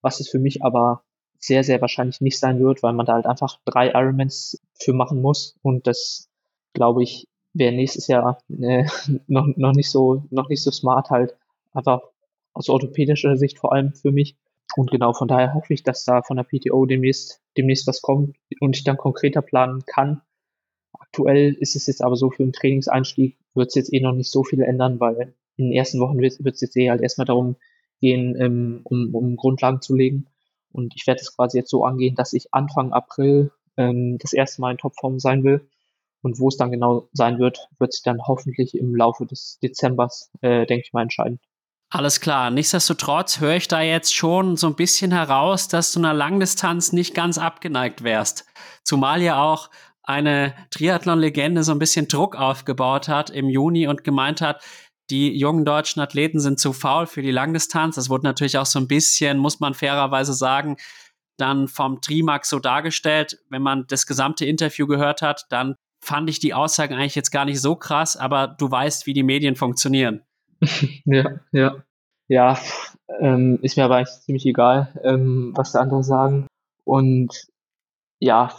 Was es für mich aber sehr, sehr wahrscheinlich nicht sein wird, weil man da halt einfach drei Ironmans für machen muss. Und das, glaube ich, wäre nächstes Jahr äh, noch, noch nicht so, noch nicht so smart halt. Einfach aus orthopädischer Sicht vor allem für mich. Und genau von daher hoffe ich, dass da von der PTO demnächst, demnächst was kommt und ich dann konkreter planen kann. Aktuell ist es jetzt aber so, für den Trainingseinstieg wird es jetzt eh noch nicht so viel ändern, weil in den ersten Wochen wird es jetzt eh halt erstmal darum gehen, ähm, um, um Grundlagen zu legen. Und ich werde es quasi jetzt so angehen, dass ich Anfang April ähm, das erste Mal in Topform sein will. Und wo es dann genau sein wird, wird sich dann hoffentlich im Laufe des Dezembers, äh, denke ich mal, entscheiden. Alles klar. Nichtsdestotrotz höre ich da jetzt schon so ein bisschen heraus, dass du einer Langdistanz nicht ganz abgeneigt wärst. Zumal ja auch eine Triathlon-Legende so ein bisschen Druck aufgebaut hat im Juni und gemeint hat, die jungen deutschen Athleten sind zu faul für die Langdistanz. Das wurde natürlich auch so ein bisschen, muss man fairerweise sagen, dann vom Trimax so dargestellt. Wenn man das gesamte Interview gehört hat, dann fand ich die Aussagen eigentlich jetzt gar nicht so krass, aber du weißt, wie die Medien funktionieren. ja, ja. Ja, ähm, ist mir aber eigentlich ziemlich egal, ähm, was die anderen sagen. Und ja,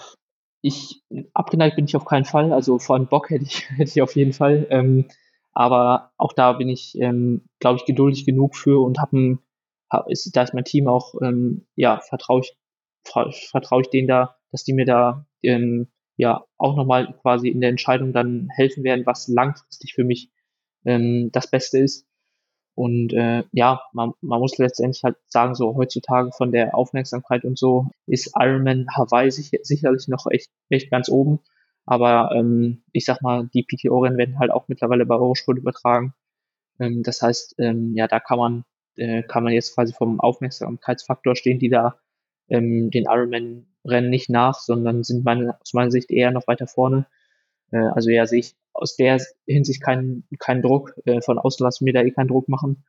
ich abgeneigt bin ich auf keinen Fall. Also vor allem Bock hätte ich, hätte ich auf jeden Fall. Ähm, aber auch da bin ich, ähm, glaube ich, geduldig genug für und habe hab, ist, da ist mein Team auch, ähm, ja, vertraue ich, vertraue ich denen da, dass die mir da ähm, ja auch nochmal quasi in der Entscheidung dann helfen werden, was langfristig für mich ähm, das Beste ist. Und äh, ja, man, man muss letztendlich halt sagen, so heutzutage von der Aufmerksamkeit und so ist Ironman Hawaii sich, sicherlich noch echt, echt ganz oben. Aber ähm, ich sag mal, die PTO-Rennen werden halt auch mittlerweile bei Eurosport übertragen. Ähm, das heißt, ähm, ja, da kann man, äh, kann man jetzt quasi vom Aufmerksamkeitsfaktor stehen, die da ähm, den Ironman-Rennen nicht nach, sondern sind meine, aus meiner Sicht eher noch weiter vorne. Äh, also ja, sehe ich aus der Hinsicht keinen keinen Druck. Äh, von außen lassen mir da eh keinen Druck machen.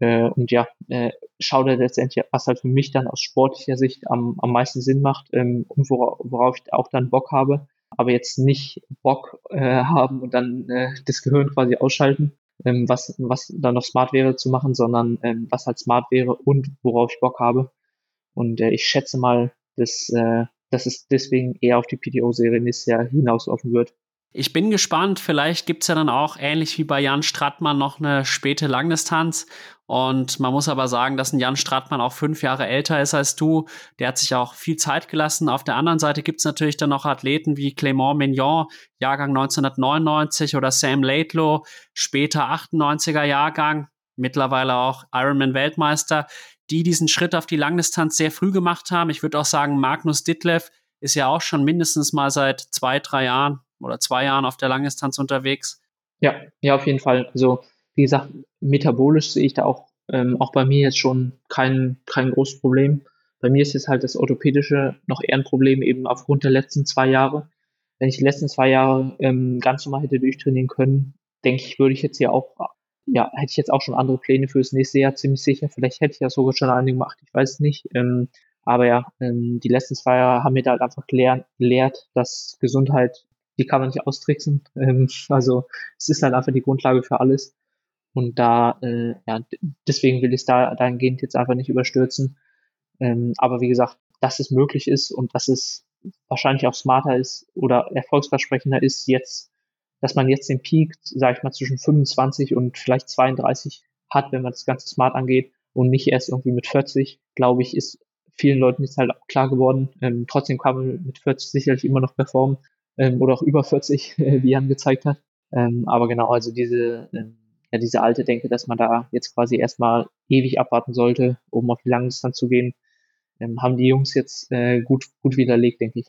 Äh, und ja, äh, schau da letztendlich, was halt für mich dann aus sportlicher Sicht am, am meisten Sinn macht ähm, und worauf, worauf ich auch dann Bock habe. Aber jetzt nicht Bock äh, haben und dann äh, das Gehirn quasi ausschalten, ähm, was, was dann noch smart wäre zu machen, sondern ähm, was halt smart wäre und worauf ich Bock habe. Und äh, ich schätze mal, dass, äh, dass es deswegen eher auf die PTO-Serie nächstes Jahr hinauslaufen wird. Ich bin gespannt, vielleicht gibt's ja dann auch ähnlich wie bei Jan Strattmann noch eine späte Langdistanz. Und man muss aber sagen, dass ein Jan Strattmann auch fünf Jahre älter ist als du. Der hat sich auch viel Zeit gelassen. Auf der anderen Seite gibt's natürlich dann noch Athleten wie Clément Mignon, Jahrgang 1999 oder Sam Laidlow, später 98er Jahrgang, mittlerweile auch Ironman-Weltmeister, die diesen Schritt auf die Langdistanz sehr früh gemacht haben. Ich würde auch sagen, Magnus Ditlev ist ja auch schon mindestens mal seit zwei, drei Jahren oder zwei Jahren auf der Langdistanz unterwegs. Ja, ja, auf jeden Fall. Also, wie gesagt, metabolisch sehe ich da auch, ähm, auch bei mir jetzt schon kein, kein großes Problem. Bei mir ist jetzt halt das Orthopädische noch eher ein Problem, eben aufgrund der letzten zwei Jahre. Wenn ich die letzten zwei Jahre ähm, ganz normal hätte durchtrainieren können, denke ich, würde ich jetzt ja auch, ja, hätte ich jetzt auch schon andere Pläne fürs nächste Jahr, ziemlich sicher. Vielleicht hätte ich ja sogar schon eine gemacht, ich weiß nicht. Ähm, aber ja, ähm, die letzten zwei Jahre haben mir da halt einfach gelehrt, dass Gesundheit die kann man nicht austricksen. Ähm, also es ist halt einfach die Grundlage für alles. Und da, äh, ja, deswegen will ich es da dahingehend jetzt einfach nicht überstürzen. Ähm, aber wie gesagt, dass es möglich ist und dass es wahrscheinlich auch smarter ist oder erfolgsversprechender ist, jetzt, dass man jetzt den Peak, sage ich mal, zwischen 25 und vielleicht 32 hat, wenn man das Ganze smart angeht und nicht erst irgendwie mit 40, glaube ich, ist vielen Leuten jetzt halt auch klar geworden. Ähm, trotzdem kann man mit 40 sicherlich immer noch performen ähm, oder auch über 40, äh, wie Jan gezeigt hat. Ähm, aber genau, also diese, ähm, ja, diese alte Denke, dass man da jetzt quasi erstmal ewig abwarten sollte, um auf die Langdistanz zu gehen, ähm, haben die Jungs jetzt äh, gut, gut widerlegt, denke ich.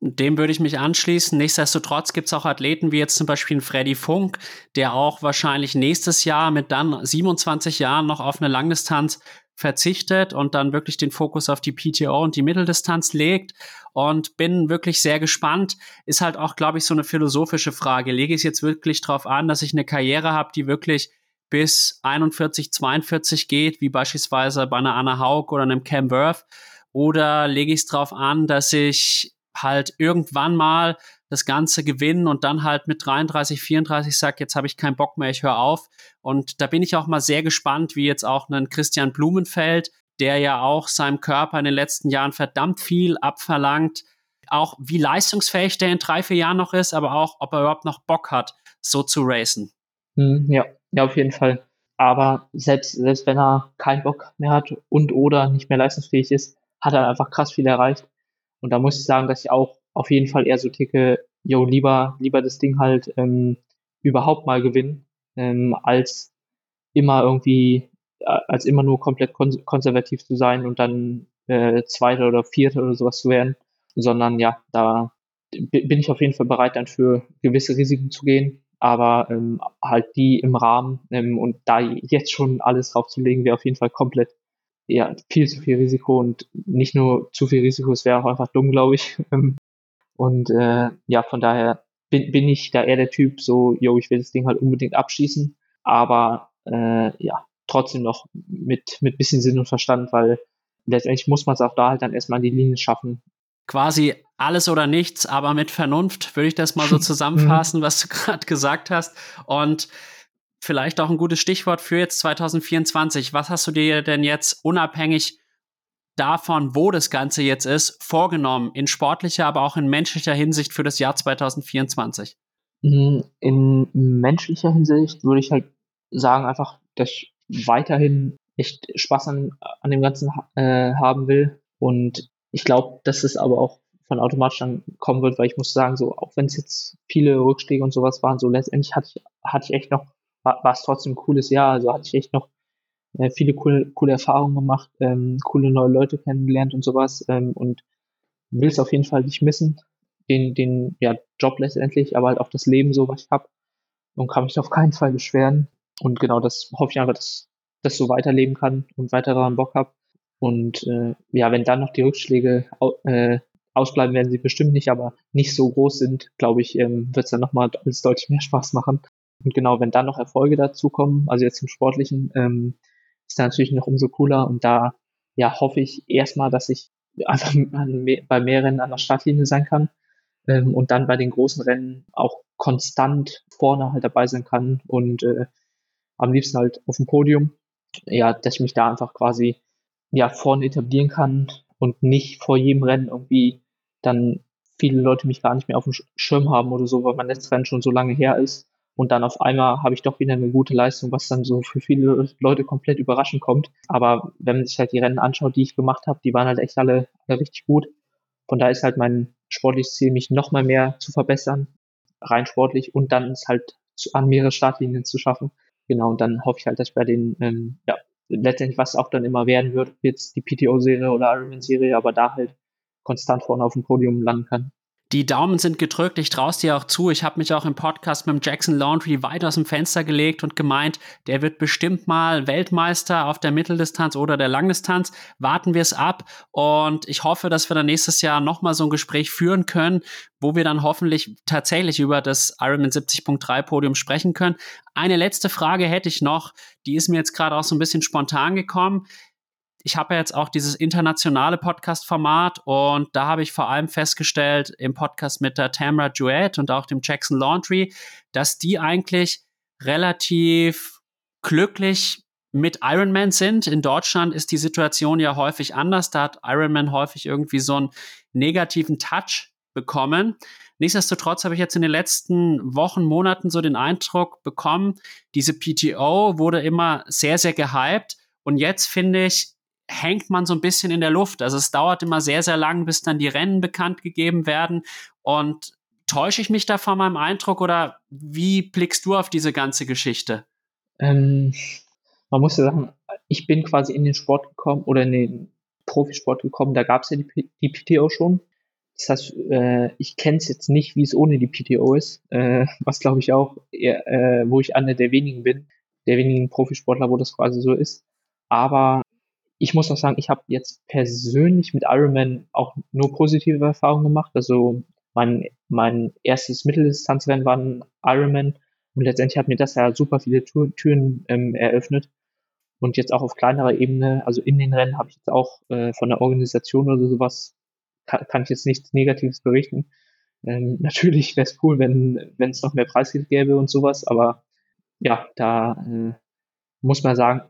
Dem würde ich mich anschließen. Nichtsdestotrotz gibt es auch Athleten wie jetzt zum Beispiel Freddy Funk, der auch wahrscheinlich nächstes Jahr mit dann 27 Jahren noch auf eine Langdistanz verzichtet und dann wirklich den Fokus auf die PTO und die Mitteldistanz legt und bin wirklich sehr gespannt. Ist halt auch, glaube ich, so eine philosophische Frage. Lege ich es jetzt wirklich darauf an, dass ich eine Karriere habe, die wirklich bis 41, 42 geht, wie beispielsweise bei einer Anna Haug oder einem Cam Worth? Oder lege ich es darauf an, dass ich halt irgendwann mal das Ganze gewinnen und dann halt mit 33, 34 sagt, jetzt habe ich keinen Bock mehr, ich höre auf. Und da bin ich auch mal sehr gespannt, wie jetzt auch ein Christian Blumenfeld, der ja auch seinem Körper in den letzten Jahren verdammt viel abverlangt. Auch wie leistungsfähig der in drei, vier Jahren noch ist, aber auch, ob er überhaupt noch Bock hat, so zu racen. Hm, ja, ja, auf jeden Fall. Aber selbst, selbst wenn er keinen Bock mehr hat und oder nicht mehr leistungsfähig ist, hat er einfach krass viel erreicht. Und da muss ich sagen, dass ich auch auf jeden Fall eher so ticke, yo, lieber, lieber das Ding halt ähm, überhaupt mal gewinnen, ähm, als immer irgendwie, als immer nur komplett kon konservativ zu sein und dann äh, Zweiter oder Vierter oder sowas zu werden, sondern ja, da bin ich auf jeden Fall bereit, dann für gewisse Risiken zu gehen, aber ähm, halt die im Rahmen ähm, und da jetzt schon alles draufzulegen, wäre auf jeden Fall komplett ja, viel zu viel Risiko. Und nicht nur zu viel Risiko, es wäre auch einfach dumm, glaube ich. Ähm, und äh, ja, von daher bin, bin ich da eher der Typ, so, yo, ich will das Ding halt unbedingt abschießen, aber äh, ja, trotzdem noch mit, mit bisschen Sinn und Verstand, weil letztendlich muss man es auch da halt dann erstmal an die Linie schaffen. Quasi alles oder nichts, aber mit Vernunft, würde ich das mal so zusammenfassen, was du gerade gesagt hast. Und vielleicht auch ein gutes Stichwort für jetzt 2024. Was hast du dir denn jetzt unabhängig davon, wo das Ganze jetzt ist, vorgenommen, in sportlicher, aber auch in menschlicher Hinsicht für das Jahr 2024? Mhm, in menschlicher Hinsicht würde ich halt sagen, einfach, dass ich weiterhin echt Spaß an, an dem Ganzen äh, haben will. Und ich glaube, dass es aber auch von automatisch dann kommen wird, weil ich muss sagen, so, auch wenn es jetzt viele Rückschläge und sowas waren, so letztendlich hatte ich, hatte ich echt noch, war, war es trotzdem ein cooles Jahr. Also hatte ich echt noch äh, viele coole, coole Erfahrungen gemacht, ähm, coole neue Leute kennengelernt und sowas ähm, und will es auf jeden Fall nicht missen, den, den ja, Job letztendlich, aber halt auch das Leben so, was ich habe und kann mich auf keinen Fall beschweren. Und genau das hoffe ich einfach, dass das so weiterleben kann und weiter daran Bock habe. Und äh, ja, wenn dann noch die Rückschläge äh, ausbleiben, werden sie bestimmt nicht, aber nicht so groß sind, glaube ich, ähm, wird es dann nochmal alles deutlich mehr Spaß machen. Und genau, wenn dann noch Erfolge dazukommen, also jetzt im Sportlichen, ähm, ist dann natürlich noch umso cooler. Und da ja, hoffe ich erstmal, dass ich einfach bei mehr Rennen an der Startlinie sein kann ähm, und dann bei den großen Rennen auch konstant vorne halt dabei sein kann und äh, am liebsten halt auf dem Podium. Ja, dass ich mich da einfach quasi ja vorne etablieren kann und nicht vor jedem Rennen irgendwie dann viele Leute mich gar nicht mehr auf dem Schirm haben oder so, weil mein letztes Rennen schon so lange her ist und dann auf einmal habe ich doch wieder eine gute Leistung, was dann so für viele Leute komplett überraschend kommt. Aber wenn man sich halt die Rennen anschaut, die ich gemacht habe, die waren halt echt alle, alle richtig gut. Von da ist halt mein sportliches Ziel, mich noch mal mehr zu verbessern, rein sportlich und dann es halt an mehrere Startlinien zu schaffen. Genau, und dann hoffe ich halt, dass bei den, ähm, ja, letztendlich was auch dann immer werden wird, jetzt die PTO-Serie oder Ironman-Serie, aber da halt konstant vorne auf dem Podium landen kann. Die Daumen sind gedrückt, ich traue dir auch zu. Ich habe mich auch im Podcast mit dem Jackson Laundry weit aus dem Fenster gelegt und gemeint, der wird bestimmt mal Weltmeister auf der Mitteldistanz oder der Langdistanz. Warten wir es ab und ich hoffe, dass wir dann nächstes Jahr nochmal so ein Gespräch führen können, wo wir dann hoffentlich tatsächlich über das Ironman 70.3 Podium sprechen können. Eine letzte Frage hätte ich noch, die ist mir jetzt gerade auch so ein bisschen spontan gekommen ich habe ja jetzt auch dieses internationale Podcast-Format und da habe ich vor allem festgestellt im Podcast mit der Tamara Duet und auch dem Jackson Laundry, dass die eigentlich relativ glücklich mit Ironman sind. In Deutschland ist die Situation ja häufig anders. Da hat Ironman häufig irgendwie so einen negativen Touch bekommen. Nichtsdestotrotz habe ich jetzt in den letzten Wochen, Monaten so den Eindruck bekommen, diese PTO wurde immer sehr, sehr gehypt. Und jetzt finde ich, hängt man so ein bisschen in der Luft. Also es dauert immer sehr, sehr lang, bis dann die Rennen bekannt gegeben werden. Und täusche ich mich da von meinem Eindruck oder wie blickst du auf diese ganze Geschichte? Ähm, man muss ja sagen, ich bin quasi in den Sport gekommen oder in den Profisport gekommen, da gab es ja die, die, PTO schon. Das heißt, äh, ich kenne es jetzt nicht, wie es ohne die PTO ist, äh, was glaube ich auch, eher, äh, wo ich einer der wenigen bin, der wenigen Profisportler, wo das quasi so ist. Aber ich muss auch sagen, ich habe jetzt persönlich mit Ironman auch nur positive Erfahrungen gemacht. Also mein, mein erstes Mitteldistanzrennen war ein Ironman und letztendlich hat mir das ja super viele Türen ähm, eröffnet. Und jetzt auch auf kleinerer Ebene, also in den Rennen habe ich jetzt auch äh, von der Organisation oder sowas, kann, kann ich jetzt nichts Negatives berichten. Ähm, natürlich wäre es cool, wenn wenn es noch mehr Preisgeld gäbe und sowas, aber ja, da äh, muss man sagen,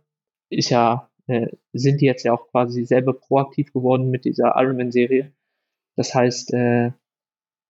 ist ja äh, sind die jetzt ja auch quasi selber proaktiv geworden mit dieser Ironman-Serie. Das heißt, äh,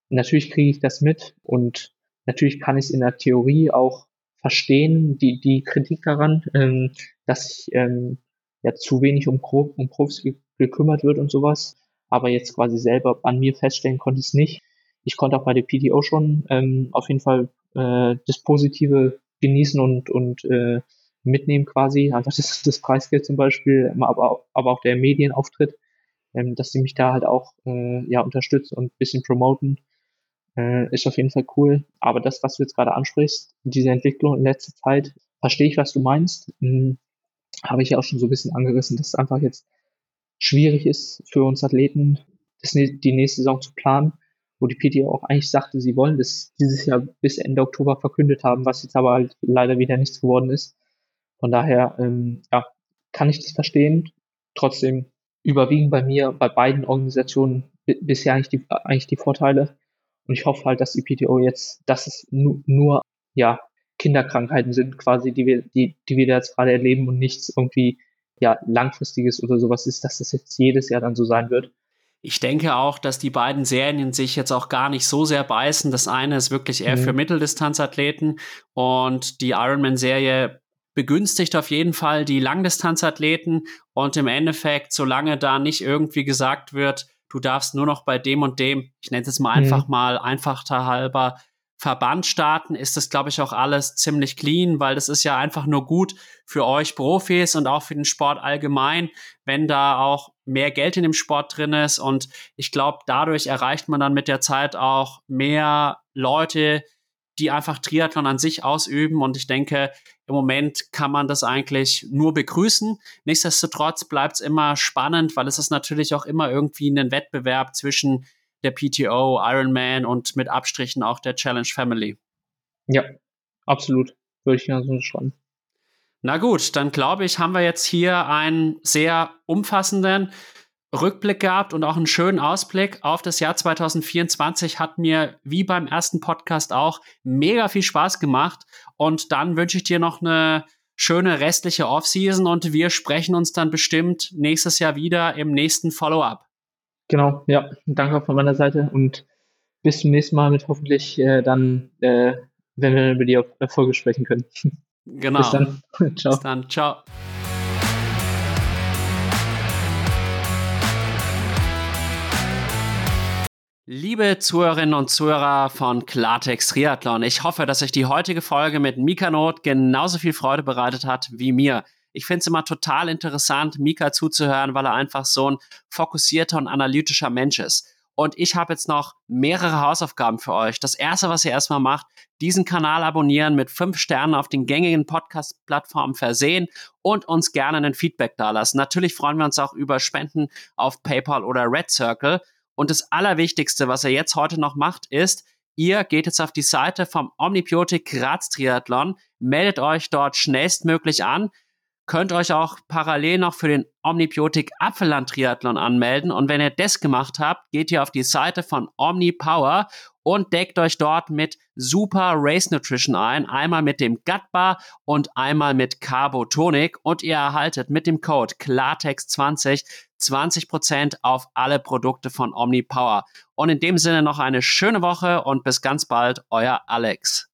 natürlich kriege ich das mit und natürlich kann ich es in der Theorie auch verstehen, die, die Kritik daran, ähm, dass ich ähm, ja zu wenig um, um Profis gekümmert wird und sowas. Aber jetzt quasi selber an mir feststellen konnte ich es nicht. Ich konnte auch bei der PTO schon ähm, auf jeden Fall äh, das Positive genießen und, und äh, mitnehmen quasi. Einfach das, das Preisgeld zum Beispiel, aber, aber auch der Medienauftritt, ähm, dass sie mich da halt auch äh, ja unterstützen und ein bisschen promoten. Äh, ist auf jeden Fall cool. Aber das, was du jetzt gerade ansprichst, diese Entwicklung in letzter Zeit, verstehe ich, was du meinst. Hm, Habe ich ja auch schon so ein bisschen angerissen, dass es einfach jetzt schwierig ist für uns Athleten, das, die nächste Saison zu planen, wo die PTO auch eigentlich sagte, sie wollen das dieses Jahr bis Ende Oktober verkündet haben, was jetzt aber halt leider wieder nichts geworden ist. Von daher, ähm, ja, kann ich das verstehen. Trotzdem überwiegen bei mir, bei beiden Organisationen bisher eigentlich die, eigentlich die Vorteile. Und ich hoffe halt, dass die PTO jetzt, dass es nu, nur, ja, Kinderkrankheiten sind quasi, die wir, die, die wir jetzt gerade erleben und nichts irgendwie ja, langfristiges oder sowas ist, dass das jetzt jedes Jahr dann so sein wird. Ich denke auch, dass die beiden Serien sich jetzt auch gar nicht so sehr beißen. Das eine ist wirklich eher mhm. für Mitteldistanzathleten und die Ironman-Serie begünstigt auf jeden Fall die Langdistanzathleten und im Endeffekt, solange da nicht irgendwie gesagt wird, du darfst nur noch bei dem und dem, ich nenne es mal mhm. einfach mal einfacher halber, Verband starten, ist das, glaube ich, auch alles ziemlich clean, weil das ist ja einfach nur gut für euch Profis und auch für den Sport allgemein, wenn da auch mehr Geld in dem Sport drin ist. Und ich glaube, dadurch erreicht man dann mit der Zeit auch mehr Leute, die einfach Triathlon an sich ausüben. Und ich denke, im Moment kann man das eigentlich nur begrüßen. Nichtsdestotrotz bleibt es immer spannend, weil es ist natürlich auch immer irgendwie ein Wettbewerb zwischen der PTO, Ironman und mit Abstrichen auch der Challenge Family. Ja, absolut. Würde ich ja so schreiben. Na gut, dann glaube ich, haben wir jetzt hier einen sehr umfassenden Rückblick gehabt und auch einen schönen Ausblick auf das Jahr 2024. Hat mir wie beim ersten Podcast auch mega viel Spaß gemacht. Und dann wünsche ich dir noch eine schöne restliche Offseason und wir sprechen uns dann bestimmt nächstes Jahr wieder im nächsten Follow-up. Genau, ja, danke auch von meiner Seite und bis zum nächsten Mal mit hoffentlich äh, dann, äh, wenn wir über die Erfolge sprechen können. Genau. Bis dann. Ciao. Bis dann. Ciao. Liebe Zuhörerinnen und Zuhörer von Klartext Triathlon, ich hoffe, dass euch die heutige Folge mit Mika Not genauso viel Freude bereitet hat wie mir. Ich finde es immer total interessant, Mika zuzuhören, weil er einfach so ein fokussierter und analytischer Mensch ist. Und ich habe jetzt noch mehrere Hausaufgaben für euch. Das erste, was ihr erstmal macht, diesen Kanal abonnieren, mit fünf Sternen auf den gängigen Podcast-Plattformen versehen und uns gerne ein Feedback dalassen. Natürlich freuen wir uns auch über Spenden auf PayPal oder Red Circle. Und das Allerwichtigste, was ihr jetzt heute noch macht, ist, ihr geht jetzt auf die Seite vom Omnibiotik Graz Triathlon, meldet euch dort schnellstmöglich an könnt euch auch parallel noch für den Omnibiotik Apfelland Triathlon anmelden. Und wenn ihr das gemacht habt, geht ihr auf die Seite von OmniPower und deckt euch dort mit Super Race Nutrition ein. Einmal mit dem Gut Bar und einmal mit Carbotonic. Und ihr erhaltet mit dem Code Klartext20 20% auf alle Produkte von OmniPower. Und in dem Sinne noch eine schöne Woche und bis ganz bald, euer Alex.